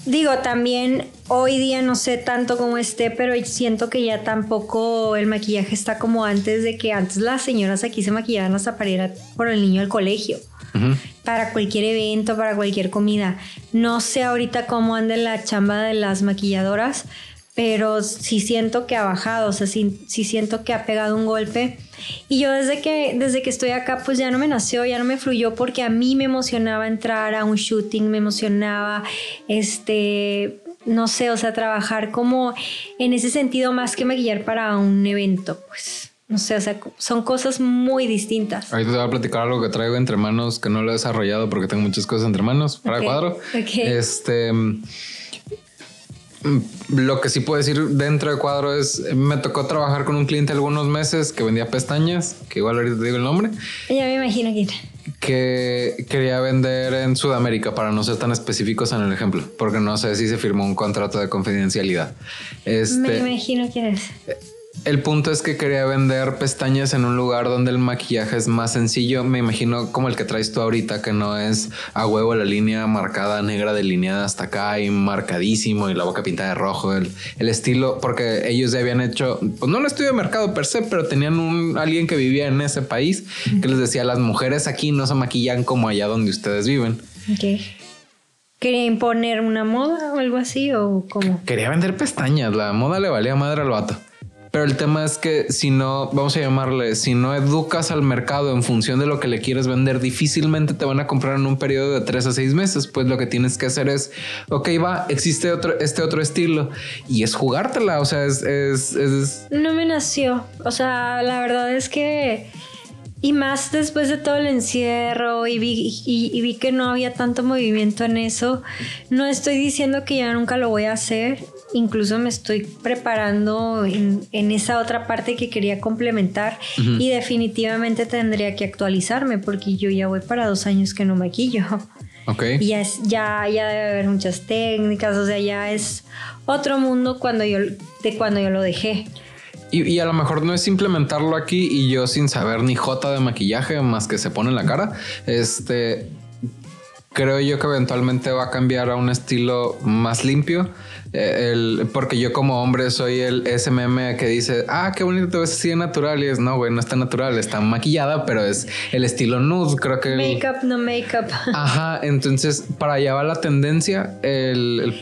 Digo, también hoy día no sé tanto cómo esté, pero siento que ya tampoco el maquillaje está como antes de que antes las señoras aquí se maquillaban hasta para ir por el niño al colegio. Para cualquier evento, para cualquier comida. No sé ahorita cómo anda la chamba de las maquilladoras, pero sí siento que ha bajado, o sea, sí, siento que ha pegado un golpe. Y yo desde que, desde que estoy acá, pues ya no me nació, ya no me fluyó, porque a mí me emocionaba entrar a un shooting, me emocionaba, este, no sé, o sea, trabajar como en ese sentido más que maquillar para un evento, pues. No sé, o sea, son cosas muy distintas. Ahorita te voy a platicar algo que traigo entre manos que no lo he desarrollado porque tengo muchas cosas entre manos para el cuadro. Este Mm, lo que sí puedo decir dentro de cuadro es, me tocó trabajar con un cliente algunos meses que vendía pestañas, que igual ahorita te digo el nombre. Ya me imagino quién. Que quería vender en Sudamérica para no ser tan específicos en el ejemplo, porque no sé si se firmó un contrato de confidencialidad. Este, me imagino quién es. El punto es que quería vender pestañas en un lugar donde el maquillaje es más sencillo. Me imagino como el que traes tú ahorita, que no es a huevo la línea marcada negra delineada hasta acá y marcadísimo y la boca pintada de rojo. El, estilo, porque ellos ya habían hecho, pues no el estudio de mercado per se, pero tenían un alguien que vivía en ese país que les decía: las mujeres aquí no se maquillan como allá donde ustedes viven. ¿Quería imponer una moda o algo así o cómo? Quería vender pestañas. La moda le valía madre al vato. Pero el tema es que si no, vamos a llamarle, si no educas al mercado en función de lo que le quieres vender, difícilmente te van a comprar en un periodo de tres a seis meses. Pues lo que tienes que hacer es, ok, va, existe otro, este otro estilo y es jugártela. O sea, es, es. No me nació. O sea, la verdad es que... Y más después de todo el encierro y vi, y vi, que no había tanto movimiento en eso, no estoy diciendo que ya nunca lo voy a hacer incluso me estoy preparando en, esa otra parte que quería complementar y definitivamente tendría que actualizarme porque yo ya voy para dos años que no maquillo. Ok. Y ya, es, ya, ya debe haber muchas técnicas, o sea, ya es otro mundo cuando yo, de cuando yo lo dejé. Y, y, a lo mejor no es implementarlo aquí y yo sin saber ni jota de maquillaje más que se pone en la cara. Este creo yo que eventualmente va a cambiar a un estilo más limpio. Eh, el, porque yo como hombre soy el SMM que dice, ah, qué bonito te ves así de natural. Y es, no, güey, no está natural, está maquillada, pero es el estilo nude, creo que... Makeup, no makeup. Ajá, entonces para allá va la tendencia. El,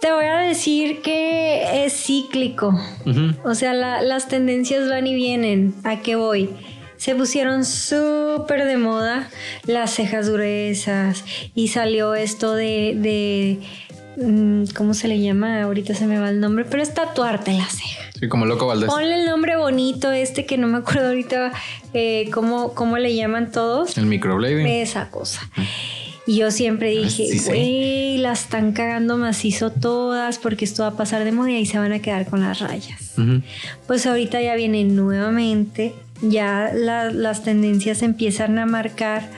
Te voy a decir que es cíclico. O sea, las tendencias van y vienen. ¿A qué voy? Se pusieron súper de moda las cejas gruesas y salió esto de, de mm, ¿cómo se le llama? Ahorita se me va el nombre, pero es tatuarte la ceja. Sí, como loco Valdés. Ponle el nombre bonito este que no me acuerdo ahorita eh, cómo, cómo le llaman todos. El microblading. Esa cosa. Y yo siempre dije, güey, las están cagando macizo todas porque esto va a pasar de moda y se van a quedar con las rayas. Pues ahorita ya viene nuevamente, ya las tendencias empiezan a marcar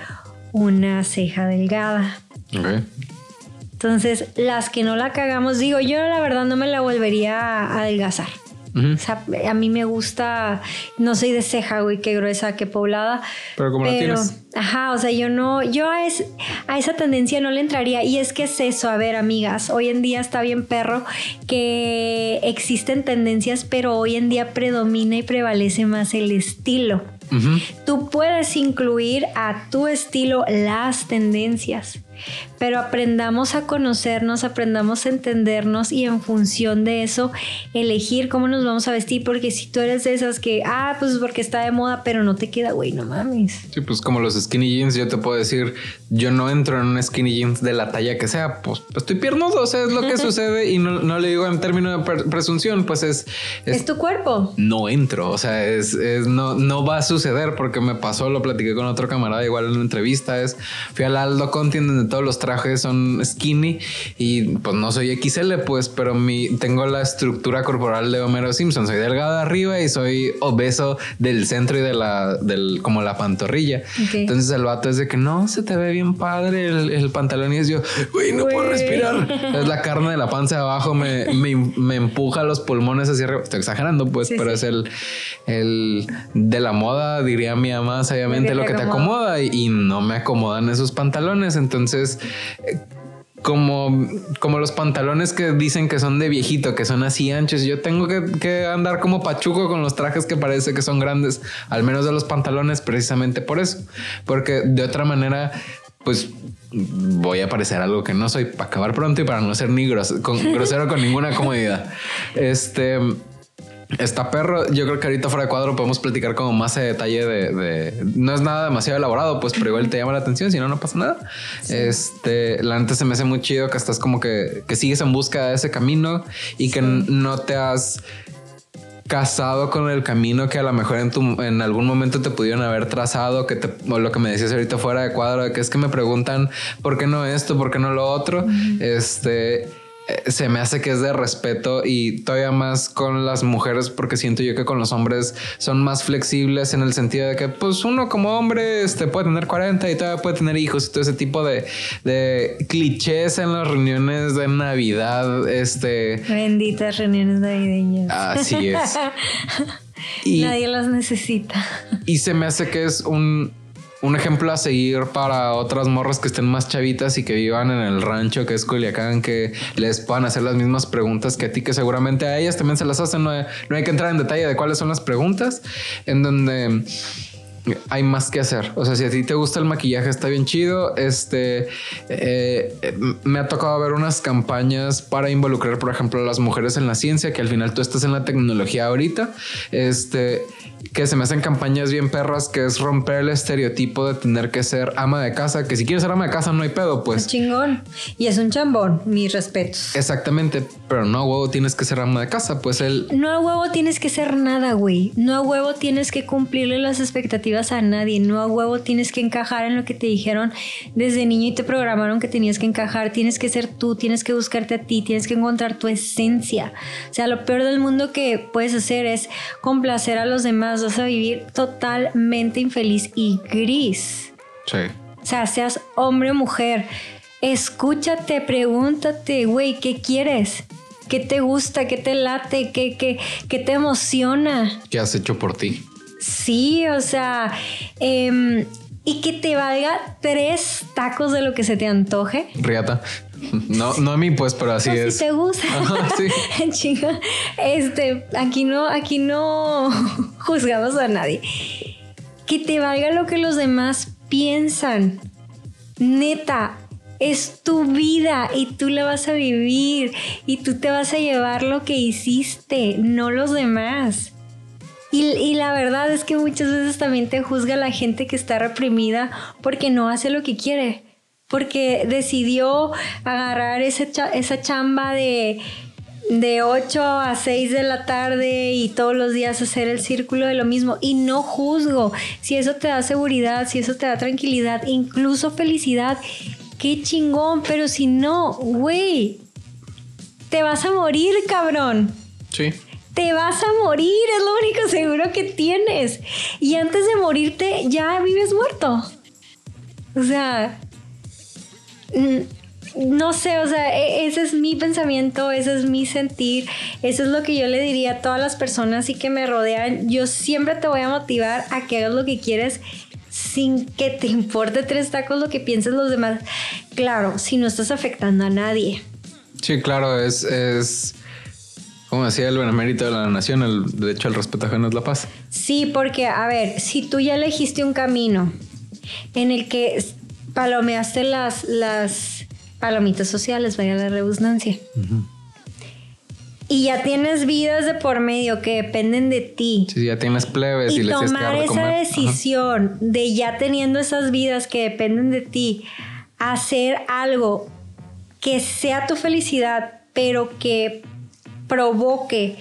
una ceja delgada. Entonces, las que no la cagamos, digo, yo la verdad no me la volvería a adelgazar. O sea, a mí me gusta, no soy de ceja, güey, qué gruesa, qué poblada. Pero como la tienes. Ajá, o sea, yo no, yo a, a esa tendencia no le entraría. Y es que es eso, a ver, amigas, hoy en día está bien perro que existen tendencias, pero hoy en día predomina y prevalece más el estilo. Tú puedes incluir a tu estilo las tendencias pero aprendamos a conocernos, aprendamos a entendernos y en función de eso elegir cómo nos vamos a vestir, porque si tú eres de esas que, ah, pues porque está de moda, pero no te queda, güey, no mames. Sí, pues como los skinny jeans, yo te puedo decir, yo no entro en un skinny jeans de la talla que sea, pues, estoy piernudo, o sea, es lo que sucede y no, le digo en términos de presunción, pues es, es... tu cuerpo. No entro, o sea, es, no, no va a suceder porque me pasó, lo platiqué con otro camarada igual en una entrevista, es, fui al Aldo Conti donde todos los trajes son skinny y pues no soy XL, pues, pero mi, tengo la estructura corporal de Homero Simpson. Soy delgado arriba y soy obeso del centro y de la, del, como la pantorrilla. Entonces el vato es de que no, se te ve bien padre el, pantalón y es yo, güey, no puedo respirar. es la carne de la panza de abajo, me, me, empuja los pulmones hacia arriba. Estoy exagerando, pues, pero es el, el de la moda, diría mi mamá sabiamente, lo que te acomoda y, y no me acomodan esos pantalones. Entonces, como, como los pantalones que dicen que son de viejito, que son así anchos. Yo tengo que, andar como pachuco con los trajes que parece que son grandes, al menos de los pantalones, precisamente por eso. Porque de otra manera, pues voy a parecer algo que no soy para acabar pronto y para no ser ni grosero con ninguna comodidad. Este Está perro. Yo creo que ahorita fuera de cuadro podemos platicar como más de detalle de, no es nada demasiado elaborado, pues, pero igual te llama la atención. Si no, no pasa nada. Este, la neta se me hace muy chido que estás como que, que sigues en busca de ese camino y que no te has casado con el camino que a lo mejor en, tu, en algún momento te pudieron haber trazado, que te, o lo que me decías ahorita fuera de cuadro, que es que me preguntan por qué no esto, por qué no lo otro. Este se me hace que es de respeto y todavía más con las mujeres porque siento yo que con los hombres son más flexibles en el sentido de que pues uno como hombre este, puede tener 40 y todavía puede tener hijos y todo ese tipo de, de clichés en las reuniones de Navidad. Este... Benditas reuniones navideñas. Así es. y, Nadie las necesita. Y se me hace que es un un ejemplo a seguir para otras morras que estén más chavitas y que vivan en el rancho que es Culiacán, que les puedan hacer las mismas preguntas que a ti, que seguramente a ellas también se las hacen. No hay, no hay que entrar en detalle de cuáles son las preguntas, en donde hay más que hacer. O sea, si a ti te gusta el maquillaje, está bien chido. Este eh, me ha tocado ver unas campañas para involucrar, por ejemplo, a las mujeres en la ciencia, que al final tú estás en la tecnología ahorita. Este que se me hacen campañas bien perras, que es romper el estereotipo de tener que ser ama de casa, que si quieres ser ama de casa no hay pedo, pues. Es chingón. Y es un chambón, mis respetos. Exactamente, pero no a huevo tienes que ser ama de casa, pues él... No a huevo tienes que ser nada, güey. No a huevo tienes que cumplirle las expectativas a nadie. No a huevo tienes que encajar en lo que te dijeron desde niño y te programaron que tenías que encajar. Tienes que ser tú, tienes que buscarte a ti, tienes que encontrar tu esencia. O sea, lo peor del mundo que puedes hacer es complacer a los demás vas a vivir totalmente infeliz y gris. Sí. O sea, seas hombre o mujer, escúchate, pregúntate, güey, ¿qué quieres? ¿Qué te gusta? ¿Qué te late? ¿Qué, qué, qué te emociona? ¿Qué has hecho por ti? Sí, o sea, em, y que te valga tres tacos de lo que se te antoje. Riata. No, no a mí, pues, pero así es. Si te gusta. sí. este, aquí no, aquí no juzgamos a nadie. Que te valga lo que los demás piensan. Neta, es tu vida y tú la vas a vivir y tú te vas a llevar lo que hiciste, no los demás. Y, la verdad es que muchas veces también te juzga la gente que está reprimida porque no hace lo que quiere, porque decidió agarrar esa chamba de, de 8 a 6 de la tarde y todos los días hacer el círculo de lo mismo. Y no juzgo. Si eso te da seguridad, si eso te da tranquilidad, incluso felicidad, qué chingón. Pero si no, güey, te vas a morir, cabrón. Sí te vas a morir, es lo único seguro que tienes. Y antes de morirte ya vives muerto. O sea, no sé, o sea, e, ese es mi pensamiento, ese es mi sentir, eso es lo que yo le diría a todas las personas y que me rodean. Yo siempre te voy a motivar a que hagas lo que quieres sin que te importe tres tacos lo que piensen los demás. Claro, si no estás afectando a nadie. Sí, claro, es, es como decía el benemérito de la nación, el derecho al respeto ajeno es la paz. Sí, porque, a ver, si tú ya elegiste un camino en el que palomeaste las, las palomitas sociales, vaya la redundancia. Y ya tienes vidas de por medio que dependen de ti. Sí, ya tienes plebes y, y tomar esa decisión de ya teniendo esas vidas que dependen de ti, hacer algo que sea tu felicidad, pero que provoque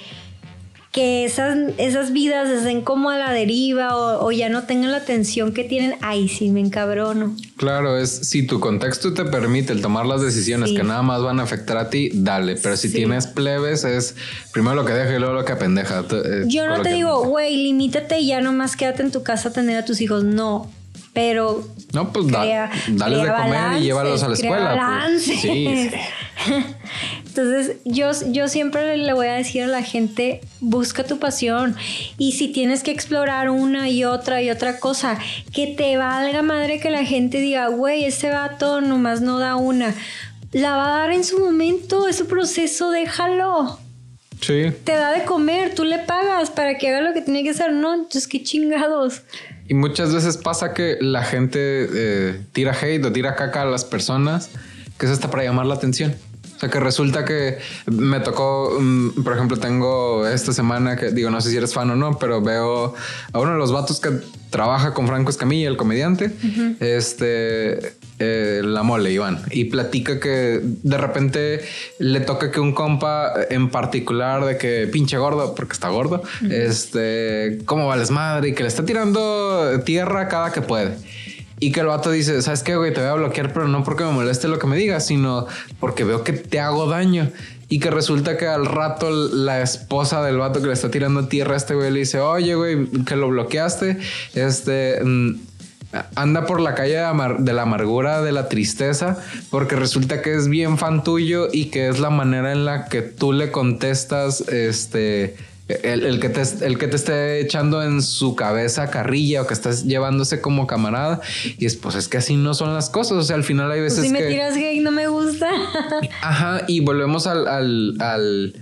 que esas, esas vidas estén como a la deriva o, ya no tengan la atención que tienen, ahí sí me encabrono. Claro, es si tu contexto te permite el tomar las decisiones que nada más van a afectar a ti, dale. Pero si tienes plebes, es primero lo que deja y luego lo que apendeja. Eh, Yo no te digo, güey, limítate y ya nomás quédate en tu casa a tener a tus hijos. No. Pero. No, pues dale de comer y llévalos a la escuela. Pues. sí. Entonces, yo, yo siempre le voy a decir a la gente, busca tu pasión. Y si tienes que explorar una y otra y otra cosa, que te valga madre que la gente diga, güey, ese vato nomás no da una. La va a dar en su momento, es su proceso, déjalo. Sí. Te da de comer, tú le pagas para que haga lo que tiene que hacer. No, entonces qué chingados. Y muchas veces pasa que la gente eh, tira hate o tira caca a las personas, que eso está para llamar la atención que resulta que me tocó, mm, por ejemplo, tengo esta semana que digo, no sé si eres fan o no, pero veo a uno de los vatos que trabaja con Franco Escamilla, el comediante, este, eh, la mole, Iván, y platica que de repente le toca que un compa en particular de que pinche gordo, porque está gordo, este, cómo vales madre y que le está tirando tierra cada que puede. Y que el vato dice, ¿sabes qué, güey? Te voy a bloquear, pero no porque me moleste lo que me digas, sino porque veo que te hago daño. Y que resulta que al rato la esposa del vato que le está tirando tierra a este güey le dice, oye, güey, que lo bloqueaste, este... Mm, anda por la calle de, la amargura, de la tristeza, porque resulta que es bien fan tuyo y que es la manera en la que tú le contestas, este, el, que te, el que te esté echando en su cabeza carrilla o que estás llevándose como camarada. Y es, pues es que así no son las cosas. O sea, al final hay pues veces. si me tiras gay, no me gusta. Ajá. Y volvemos al, al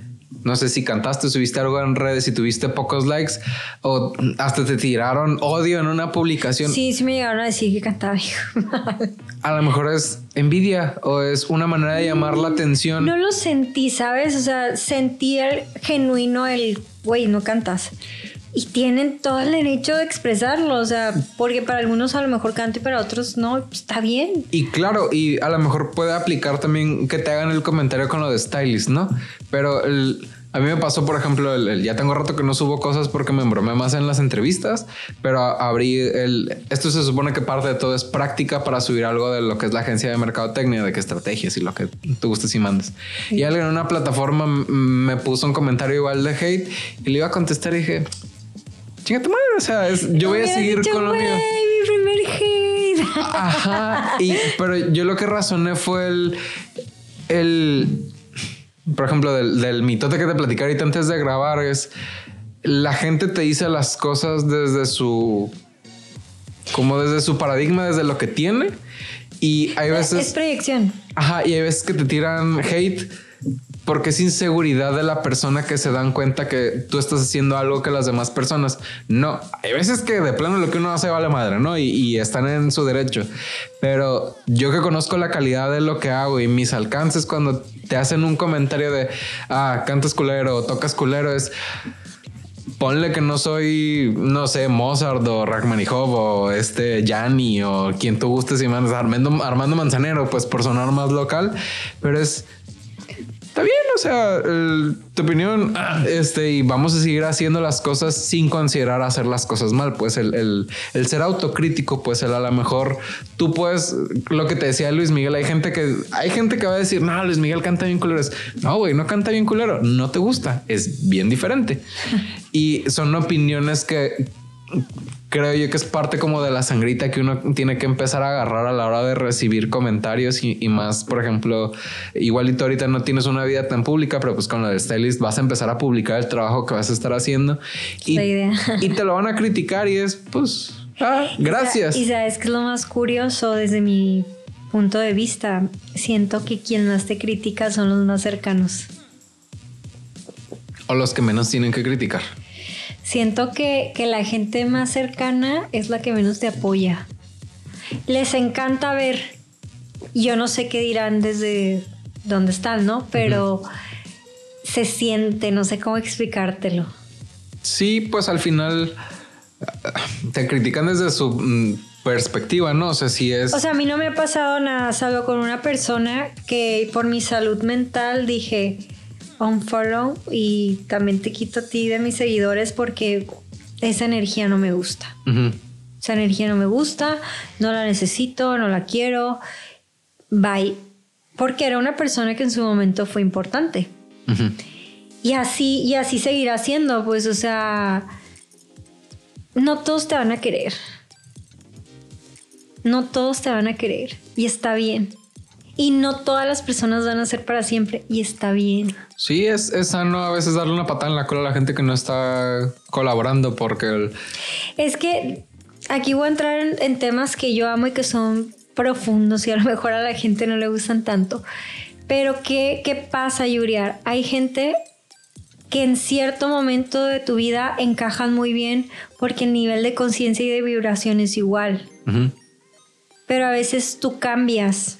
no sé si cantaste, subiste algo en redes y tuviste pocos likes o hasta te tiraron odio en una publicación. Sí, sí me llegaron a decir que cantaba. a lo mejor es envidia o es una manera de llamar la atención. No lo sentí, ¿sabes? O sea, sentí el genuino el, güey, no cantas. Y tienen todo el derecho de expresarlo, o sea, porque para algunos a lo mejor canto y para otros no, está bien. Y claro, y a lo mejor puede aplicar también que te hagan el comentario con lo de stylist, ¿no? Pero a mí me pasó, por ejemplo, el, ya tengo rato que no subo cosas porque me embromé más en las entrevistas, pero abrí el... Esto se supone que parte de todo es práctica para subir algo de lo que es la agencia de mercadotecnia, de qué estrategias y lo que tú gustes y mandes. Y alguien en una plataforma me puso un comentario igual de hate y le iba a contestar y dije, chinga tu madre. O sea, yo voy a seguir con lo mío. Mi primer hate. Ajá. Y, pero yo lo que razoné fue el. el por ejemplo, del, del mitote que te platicé ahorita antes de grabar, es la gente te dice las cosas desde su. como desde su paradigma, desde lo que tiene. Y hay veces. Es proyección. Ajá. Y hay veces que te tiran hate porque es inseguridad de la persona que se dan cuenta que tú estás haciendo algo que las demás personas no. Hay veces que de plano lo que uno hace vale madre, ¿no? Y, y, están en su derecho. Pero yo que conozco la calidad de lo que hago y mis alcances cuando te hacen un comentario de, ah, cantas culero o tocas culero, es ponle que no soy, no sé, Mozart o Rachmaninoff o este Yanni o quien tú gustes y mandes, Armando, Armando Manzanero, pues por sonar más local, pero es está bien, o sea, tu opinión, este, y vamos a seguir haciendo las cosas sin considerar hacer las cosas mal, pues el, ser autocrítico, pues el a lo mejor tú puedes, lo que te decía Luis Miguel, hay gente que, hay gente que va a decir, no, Luis Miguel canta bien culero, no, güey, no canta bien culero, no te gusta, es bien diferente. y son opiniones que creo yo que es parte como de la sangrita que uno tiene que empezar a agarrar a la hora de recibir comentarios y, más, por ejemplo, igualito ahorita no tienes una vida tan pública, pero pues con la de stylist vas a empezar a publicar el trabajo que vas a estar haciendo y, y te lo van a criticar y es pues, ah, gracias. Y sabes que es lo más curioso desde mi punto de vista, siento que quien más te critica son los más cercanos. O los que menos tienen que criticar siento que, la gente más cercana es la que menos te apoya. Les encanta ver, yo no sé qué dirán desde donde están, ¿no? Pero se siente, no sé cómo explicártelo. Sí, pues al final te critican desde su mm, perspectiva, ¿no? O sea, si es... O sea, a mí no me ha pasado nada, salvo con una persona que por mi salud mental dije, unfollow y también te quito a ti de mis seguidores porque esa energía no me gusta. Esa energía no me gusta, no la necesito, no la quiero. Bye. Porque era una persona que en su momento fue importante. Y así, y así seguirá siendo, pues, o sea, no todos te van a querer. No todos te van a querer. Y está bien. Y no todas las personas van a ser para siempre y está bien. Sí, es, es sano a veces darle una patada en la cola a la gente que no está colaborando porque... Es que aquí voy a entrar en, temas que yo amo y que son profundos y a lo mejor a la gente no le gustan tanto. Pero ¿qué, qué pasa, Yuriar? Hay gente que en cierto momento de tu vida encajan muy bien porque el nivel de conciencia y de vibración es igual. Pero a veces tú cambias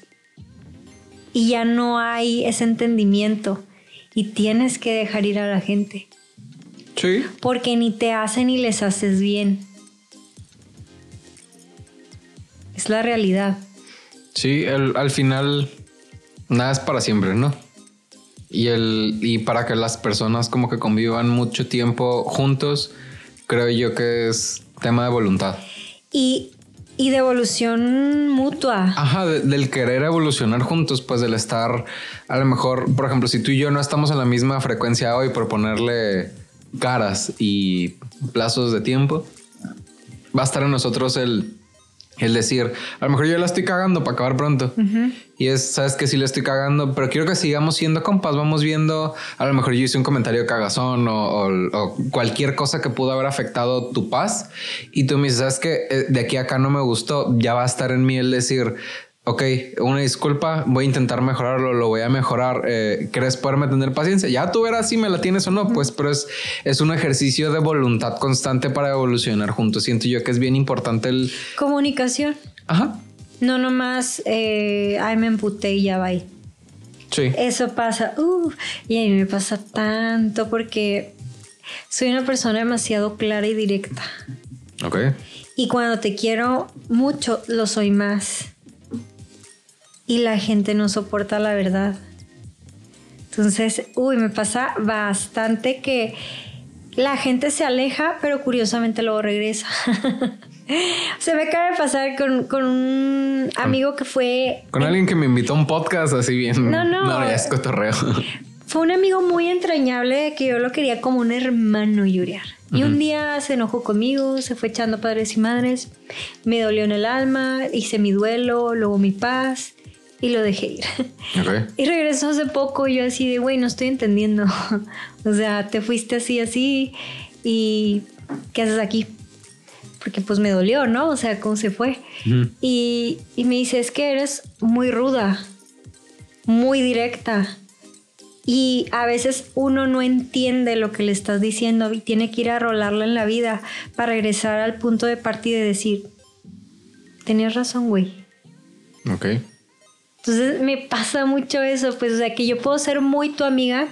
y ya no hay ese entendimiento y tienes que dejar ir a la gente. Sí. Porque ni te hacen ni les haces bien. Es la realidad. Sí, al final nada es para siempre, ¿no? Y, el, y para que las personas como que convivan mucho tiempo juntos, creo yo que es tema de voluntad. Y y de evolución mutua. Ajá, del querer evolucionar juntos, pues del estar, a lo mejor, por ejemplo, si tú y yo no estamos en la misma frecuencia hoy por ponerle caras y plazos de tiempo, va a estar en nosotros el el decir, a lo mejor yo la estoy cagando para acabar pronto. Y es, sabes que sí le estoy cagando, pero quiero que sigamos siendo compas. Vamos viendo, a lo mejor yo hice un comentario cagazón o, cualquier cosa que pudo haber afectado tu paz. Y tú me dices, sabes que eh, de aquí a acá no me gustó. Ya va a estar en mí el decir, ok, una disculpa, voy a intentar mejorarlo, lo voy a mejorar. Eh, ¿Crees poderme tener paciencia? Ya tú verás si me la tienes o no, pues, pero es, es un ejercicio de voluntad constante para evolucionar juntos. Siento yo que es bien importante el... Comunicación. Ajá. No nomás, eh, ay, me emputé y ya va. Sí. Eso pasa, uh, y a mí me pasa tanto porque soy una persona demasiado clara y directa. Ok. Y cuando te quiero mucho, lo soy más y la gente no soporta la verdad. Entonces, uy, me pasa bastante que la gente se aleja, pero curiosamente luego regresa. se me acaba de pasar con, un amigo que fue... Con alguien que me invitó a un podcast así bien. No, no. No, ya es cotorreo. Fue un amigo muy entrañable que yo lo quería como un hermano Yuriar. Y un día se enojó conmigo, se fue echando padres y madres, me dolió en el alma, hice mi duelo, luego mi paz y lo dejé ir. Y regresó hace poco y yo así de, güey, no estoy entendiendo. o sea, te fuiste así, así y ¿qué haces aquí? Porque pues me dolió, ¿no? O sea, ¿cómo se fue? y, y me dice, es que eres muy ruda, muy directa. Y a veces uno no entiende lo que le estás diciendo y tiene que ir a rolarlo en la vida para regresar al punto de partida y decir, tenías razón, güey. Ok. Entonces me pasa mucho eso, pues, o sea, que yo puedo ser muy tu amiga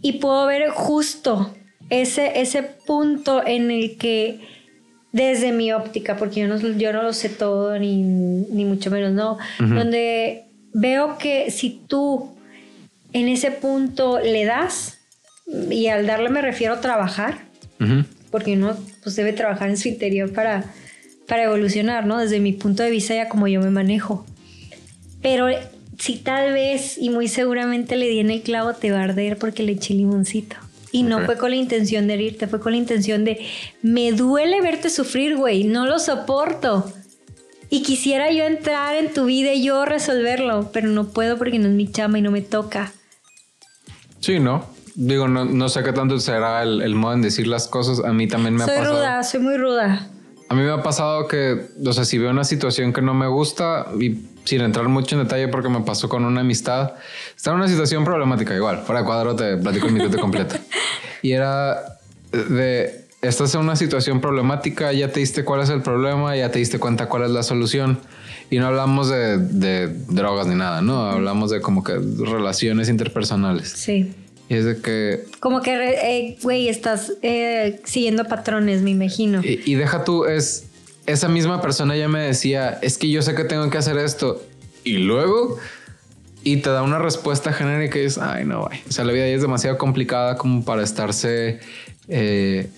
y puedo ver justo ese, ese punto en el que desde mi óptica, porque yo no, yo no lo sé todo, ni, ni mucho menos, no, donde veo que si tú en ese punto le das, y al darle me refiero a trabajar, porque uno pues, debe trabajar en su interior para, para evolucionar, ¿no? Desde mi punto de vista ya como yo me manejo. Pero si tal vez y muy seguramente le di en el clavo, te va a arder porque le eché limoncito. Y no fue con la intención de herirte, fue con la intención de, me duele verte sufrir, güey, no lo soporto. Y quisiera yo entrar en tu vida y yo resolverlo, pero no puedo porque no es mi chama y no me toca. Sí, ¿no? Digo, no, no sé qué tanto será el, modo en decir las cosas. A mí también me ha pasado. Soy ruda, soy muy ruda. A mí me ha pasado que, o sea, si veo una situación que no me gusta y sin entrar mucho en detalle porque me pasó con una amistad, está en una situación problemática igual. Fuera de cuadro te platico el minuto completo. Y era de, estás en una situación problemática, ya te diste cuál es el problema, ya te diste cuenta cuál es la solución. Y no hablamos de, de drogas ni nada, ¿no? Hablamos de como que relaciones interpersonales. Sí. Y es de que... Como que, eh, güey, estás eh, siguiendo patrones, me imagino. Y, deja tú, es... Esa misma persona ya me decía, es que yo sé que tengo que hacer esto. Y luego... Y te da una respuesta genérica y dices, ay, no, güey. O sea, la vida ya es demasiado complicada como para estarse... Eh,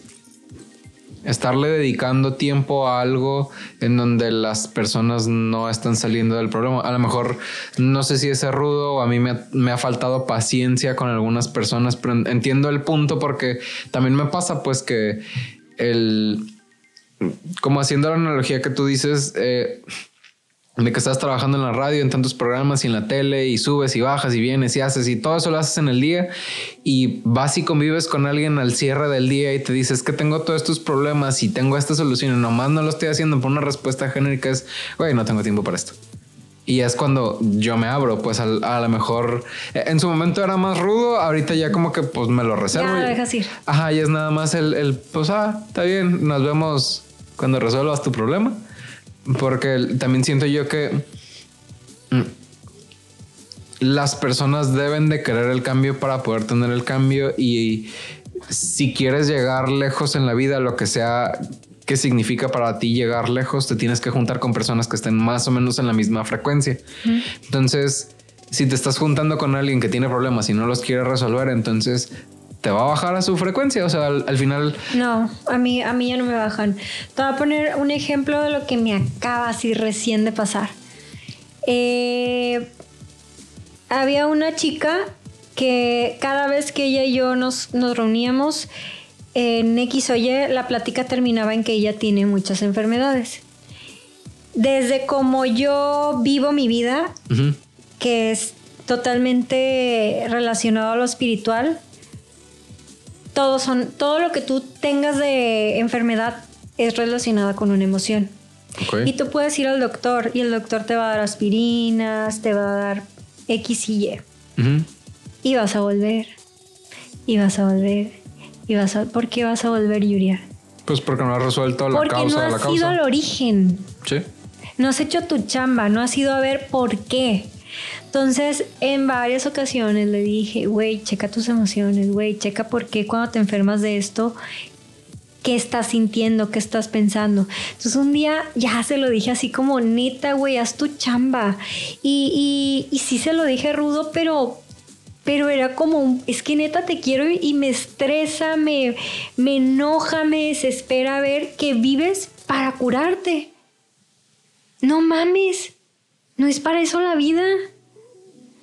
estarle dedicando tiempo a algo en donde las personas no están saliendo del problema. A lo mejor no sé si es rudo o a mí me, ha faltado paciencia con algunas personas, pero entiendo el punto porque también me pasa pues que el... Como haciendo la analogía que tú dices, eh, de que estás trabajando en la radio, en tantos programas y en la tele y subes y bajas y vienes y haces y todo eso lo haces en el día y vas y convives con alguien al cierre del día y te dices que tengo todos estos problemas y tengo esta solución y nomás no lo estoy haciendo por una respuesta genérica es, güey, no tengo tiempo para esto. Y es cuando yo me abro, pues a, lo mejor en su momento era más rudo, ahorita ya como que pues me lo reservo. Ya, dejas ir. Ajá, y es nada más el, el, pues ah, está bien, nos vemos cuando resuelvas tu problema. Porque también siento yo que mm, las personas deben de querer el cambio para poder tener el cambio y si quieres llegar lejos en la vida, lo que sea que significa para ti llegar lejos, te tienes que juntar con personas que estén más o menos en la misma frecuencia. Entonces, si te estás juntando con alguien que tiene problemas y no los quiere resolver, entonces te va a bajar a su frecuencia. O sea, al, final. No, a mí, a mí ya no me bajan. Te voy a poner un ejemplo de lo que me acaba así recién de pasar. Eh, había una chica que cada vez que ella y yo nos, nos reuníamos en X o Y, la plática terminaba en que ella tiene muchas enfermedades. Desde como yo vivo mi vida, que es totalmente relacionado a lo espiritual, todo, son, todo lo que tú tengas de enfermedad es relacionada con una emoción. Y tú puedes ir al doctor y el doctor te va a dar aspirinas, te va a dar X y Y. Y vas a volver. Y vas a volver. Y vas a... ¿Por qué vas a volver, Yuria? Pues porque no has resuelto la causa de la causa. no has ido al origen. Sí. No has hecho tu chamba, no has ido a ver por qué. Entonces, en varias ocasiones le dije, güey, checa tus emociones, güey, checa por qué cuando te enfermas de esto, qué estás sintiendo, qué estás pensando. Entonces un día ya se lo dije así como, neta, güey, haz tu chamba. Y, y, sí se lo dije rudo, pero pero era como, es que neta te quiero y me estresa, me, me enoja, me desespera ver que vives para curarte. No mames, no es para eso la vida.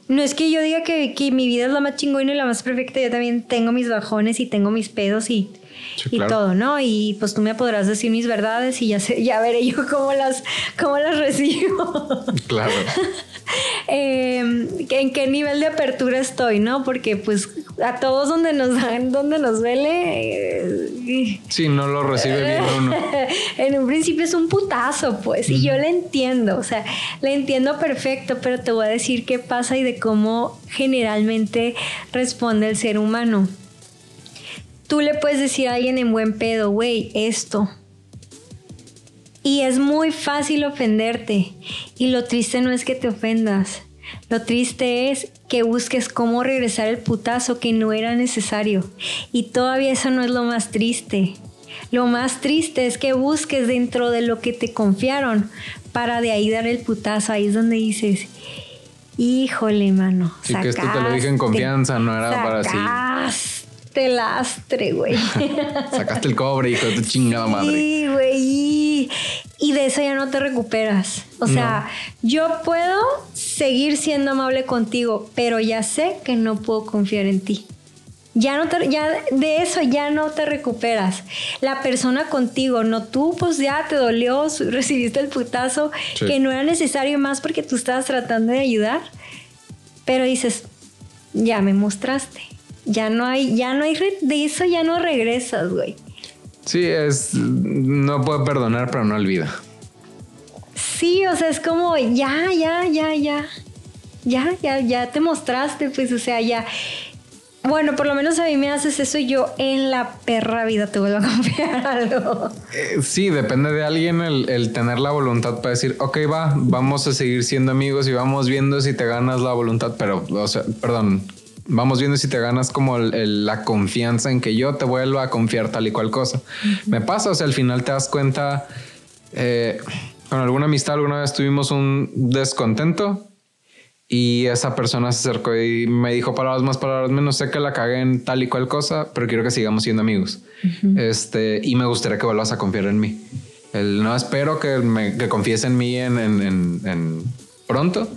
No es que yo diga que, mi vida es la más chingona y la más perfecta, yo también tengo mis bajones y tengo mis pedos y, y todo, ¿no? Y pues tú me podrás decir mis verdades y ya, sé, ya veré yo cómo las, cómo las recibo. Claro. Em, en qué nivel de apertura estoy, ¿no? Porque pues a todos donde nos dan, donde nos duele. Eh, sí, no lo recibe bien uno. en un principio es un putazo, pues, y yo le entiendo, o sea, le entiendo perfecto, pero te voy a decir qué pasa y de cómo generalmente responde el ser humano. Tú le puedes decir a alguien en buen pedo, güey, esto. Y es muy fácil ofenderte. Y lo triste no es que te ofendas. Lo triste es que busques cómo regresar el putazo que no era necesario. Y todavía eso no es lo más triste. Lo más triste es que busques dentro de lo que te confiaron para de ahí dar el putazo. Ahí es donde dices, híjole, mano. Sí, que esto te lo dije en confianza, no era para así. Lastre, güey. sacaste el cobre, hijo de tu chingada madre. Sí, güey. Y de eso ya no te recuperas. O sea, yo puedo seguir siendo amable contigo, pero ya sé que no puedo confiar en ti. Ya no te, ya de eso ya no te recuperas. La persona contigo, no tú, pues ya te dolió, recibiste el putazo, que no era necesario más porque tú estabas tratando de ayudar. Pero dices, ya me mostraste. Ya no hay, ya no hay, de eso ya no regresas, güey. Sí, es, no puede perdonar, pero no olvida. Sí, o sea, es como, ya, ya, ya, ya. Ya, ya, ya te mostraste, pues, o sea, ya. Bueno, por lo menos a mí me haces eso y yo en la perra vida te vuelvo a confiar algo. Eh, sí, depende de alguien el, tener la voluntad para decir, ok, va, vamos a seguir siendo amigos y vamos viendo si te ganas la voluntad, pero, o sea, perdón, vamos viendo si te ganas como la confianza en que yo te vuelva a confiar tal y cual cosa. Me pasa, o sea, al final te das cuenta, eh, con alguna amistad alguna vez tuvimos un descontento y esa persona se acercó y me dijo palabras más, palabras menos, sé que la cagué en tal y cual cosa, pero quiero que sigamos siendo amigos. este, y me gustaría que vuelvas a confiar en mí. El, no espero que, me, que confíes en mí en, en, pronto,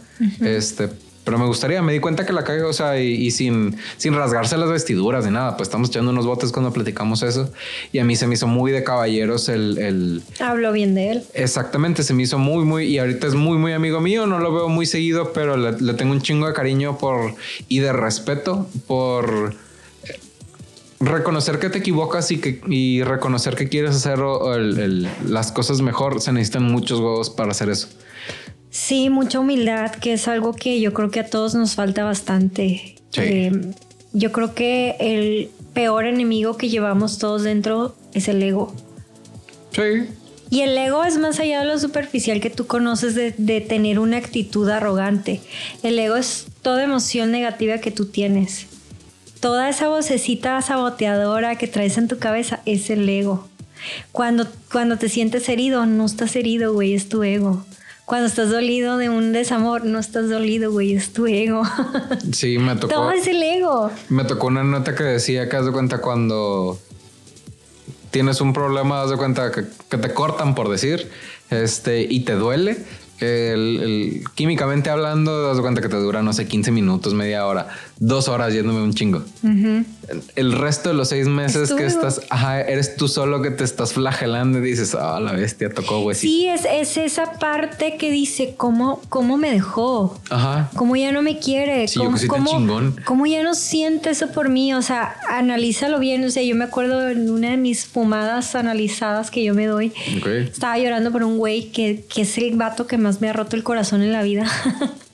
este, pero me gustaría, me di cuenta que la cagué, o sea, y, sin, sin rasgarse las vestiduras ni nada, pues estamos echando unos botes cuando platicamos eso. Y a mí se me hizo muy de caballeros el... el Hablo bien de él. Exactamente, se me hizo muy, muy, y ahorita es muy, muy amigo mío, no lo veo muy seguido, pero le, tengo un chingo de cariño por, y de respeto por reconocer que te equivocas y que y reconocer que quieres hacer las cosas mejor, se necesitan muchos huevos para hacer eso. Sí, mucha humildad, que es algo que yo creo que a todos nos falta bastante. Eh, yo creo que el peor enemigo que llevamos todos dentro es el ego. Sí. Y el ego es más allá de lo superficial que tú conoces de, de, tener una actitud arrogante. El ego es toda emoción negativa que tú tienes. Toda esa vocecita saboteadora que traes en tu cabeza es el ego. Cuando, cuando te sientes herido, no estás herido, güey, es tu ego. Cuando estás dolido de un desamor, no estás dolido, güey, es tu ego. Sí, me tocó. Todo es el ego. Me tocó una nota que decía que haz de cuenta cuando tienes un problema, haz de cuenta que, que te cortan, por decir, este, y te duele el, químicamente hablando, das cuenta que te dura, no sé, 15 minutos, media hora, dos horas yéndome un chingo. El resto de los seis meses que estás, ajá, eres tú solo que te estás flagelando y dices, ah, la bestia tocó, güey. Sí, es, es, esa parte que dice, ¿cómo, cómo me dejó? Ajá. ¿Cómo ya no me quiere? Sí, ¿Cómo, cómo, ¿Cómo ya no siente eso por mí? O sea, analízalo bien. O sea, yo me acuerdo en una de mis fumadas analizadas que yo me doy, estaba llorando por un güey que, que es el vato que más me ha roto el corazón en la vida.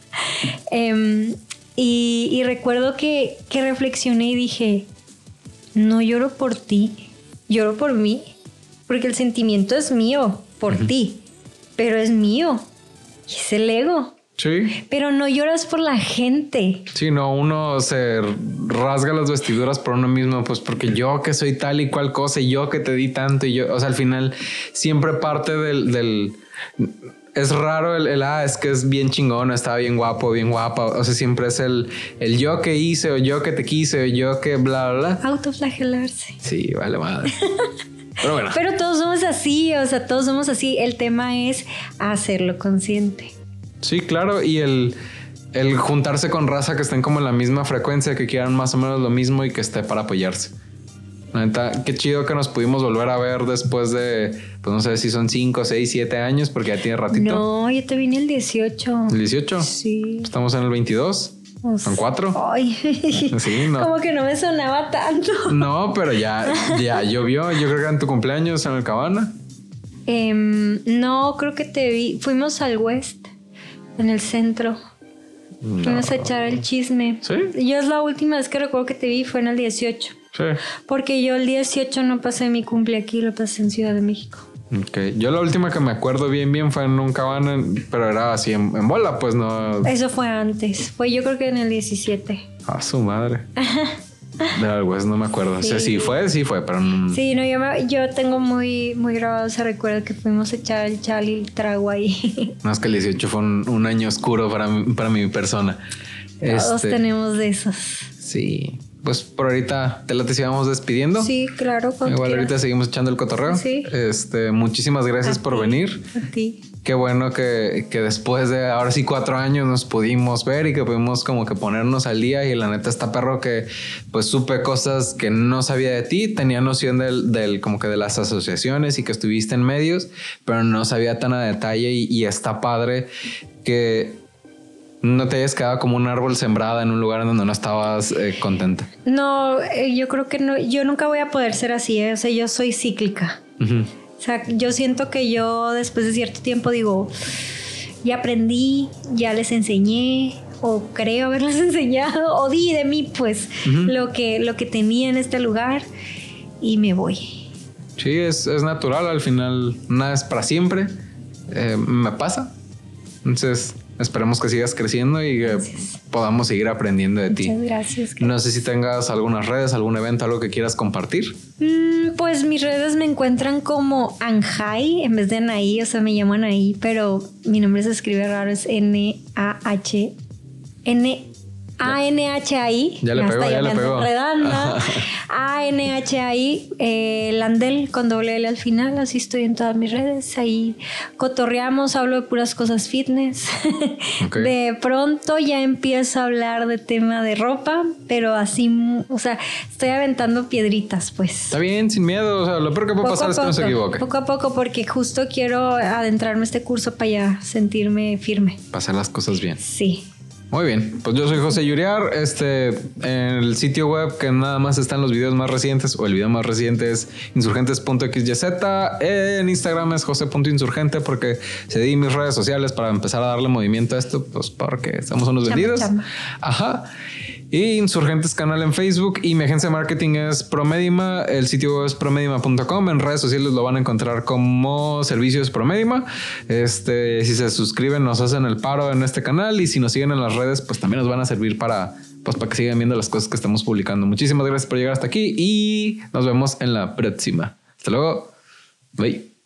Em, y, recuerdo que, que reflexioné y dije, no lloro por ti, lloro por mí, porque el sentimiento es mío, por ti, pero es mío, y es el ego. Sí. Pero no lloras por la gente. Sí, no, uno se rasga las vestiduras por uno mismo, pues porque yo que soy tal y cual cosa, y yo que te di tanto, y yo, o sea, al final siempre parte del es raro el, el, ah, es que es bien chingón, está bien guapo, bien guapa. O sea, siempre es el, el yo que hice o yo que te quise o yo que bla, bla, bla. Autoflagelarse. Sí, vale, madre. Pero bueno. Pero todos somos así, o sea, todos somos así. El tema es hacerlo consciente. Sí, claro. Y el, el juntarse con raza que estén como en la misma frecuencia, que quieran más o menos lo mismo y que esté para apoyarse qué chido que nos pudimos volver a ver después de, pues no sé si son 5, 6, 7 años, porque ya tiene ratito. No, yo te vine el 18. ¿El 18? Sí. Estamos en el 22. ¿Son cuatro? Ay, Sí, no. como que no me sonaba tanto. No, pero ya, ya llovió. Yo creo que en tu cumpleaños en el Cabana. Em, no, creo que te vi. Fuimos al West, en el centro. Fuimos a echar el chisme. ¿Sí? Yo es la última vez que recuerdo que te vi, fue en el 18. Sí. Porque yo el 18 no pasé mi cumple aquí, lo pasé en Ciudad de México. Ok. Yo la última que me acuerdo bien, bien fue en un Cabana, pero era así en, en bola, pues no. Eso fue antes. Fue yo creo que en el 17. A su madre. De algo, eso no me acuerdo. O sea, Sí. sí fue, sí fue, pero no. Sí, no, yo, me- yo tengo muy, muy grabado ese recuerdo que fuimos a echar el chal y el trago ahí. No es que el 18 fue un, un año oscuro para, mi- para mi persona. Todos Este, tenemos de esos. Sí. Pues por ahorita te la te sigamos despidiendo. Sí, claro. Igual quieras. ahorita seguimos echando el cotorreo. Sí. Este, muchísimas gracias A por ti, venir. A ti. Qué bueno que, que después de ahora sí cuatro años nos pudimos ver y que pudimos como que ponernos al día y la neta está perro que pues supe cosas que no sabía de ti, tenía noción del, del como que de las asociaciones y que estuviste en medios, pero no sabía tan a detalle y, y está padre que no te hayas quedado como un árbol sembrada en un lugar en donde no estabas eh, contenta. No, eh, yo creo que no, yo nunca voy a poder ser así, ¿eh? o sea, yo soy cíclica. O sea, yo siento que yo después de cierto tiempo digo, ya aprendí, ya les enseñé, o creo haberles enseñado, o di de mí, pues, lo, que, lo que tenía en este lugar, y me voy. Sí, es, es natural, al final nada es para siempre. Eh, me pasa. Entonces, esperemos que sigas creciendo y que podamos seguir aprendiendo de ti. Muchas gracias. No sé si tengas algunas redes, algún evento, algo que quieras compartir. Mm, pues mis redes me encuentran como Anjai en vez de Anaí, o sea, me llaman Anaí, pero mi nombre se escribe raro, es N-A-H. N. A-N-H-I. Ya le pegó, ya le pegó. A-N-H-I, eh, Landel con doble L al final. Así estoy en todas mis redes. Ahí cotorreamos, hablo de puras cosas fitness. De pronto ya empiezo a hablar de tema de ropa, pero así, o sea, estoy aventando piedritas, pues. Está bien, sin miedo. O sea, lo peor que puede Poco pasar es que no se equivoque. Poco a poco, porque justo quiero adentrarme a este curso para ya sentirme firme. Pasar las cosas bien. Sí. Muy bien, pues yo soy José Yuriar. Este, en el sitio web que nada más están los videos más recientes, o el video más reciente es insurgentes.xyz. En Instagram es jose.insurgente porque cedí mis redes sociales para empezar a darle movimiento a esto, pues porque somos unos vendidos. Ajá. Y Insurgentes canal en Facebook y mi agencia de marketing es Promedima. El sitio es promedima.com. En redes sociales lo van a encontrar como Servicios Promedima. Este, si se suscriben, nos hacen el paro en este canal y si nos siguen en las redes, pues también nos van a servir para, pues, para que sigan viendo las cosas que estamos publicando. Muchísimas gracias por llegar hasta aquí y nos vemos en la próxima. Hasta luego. Bye.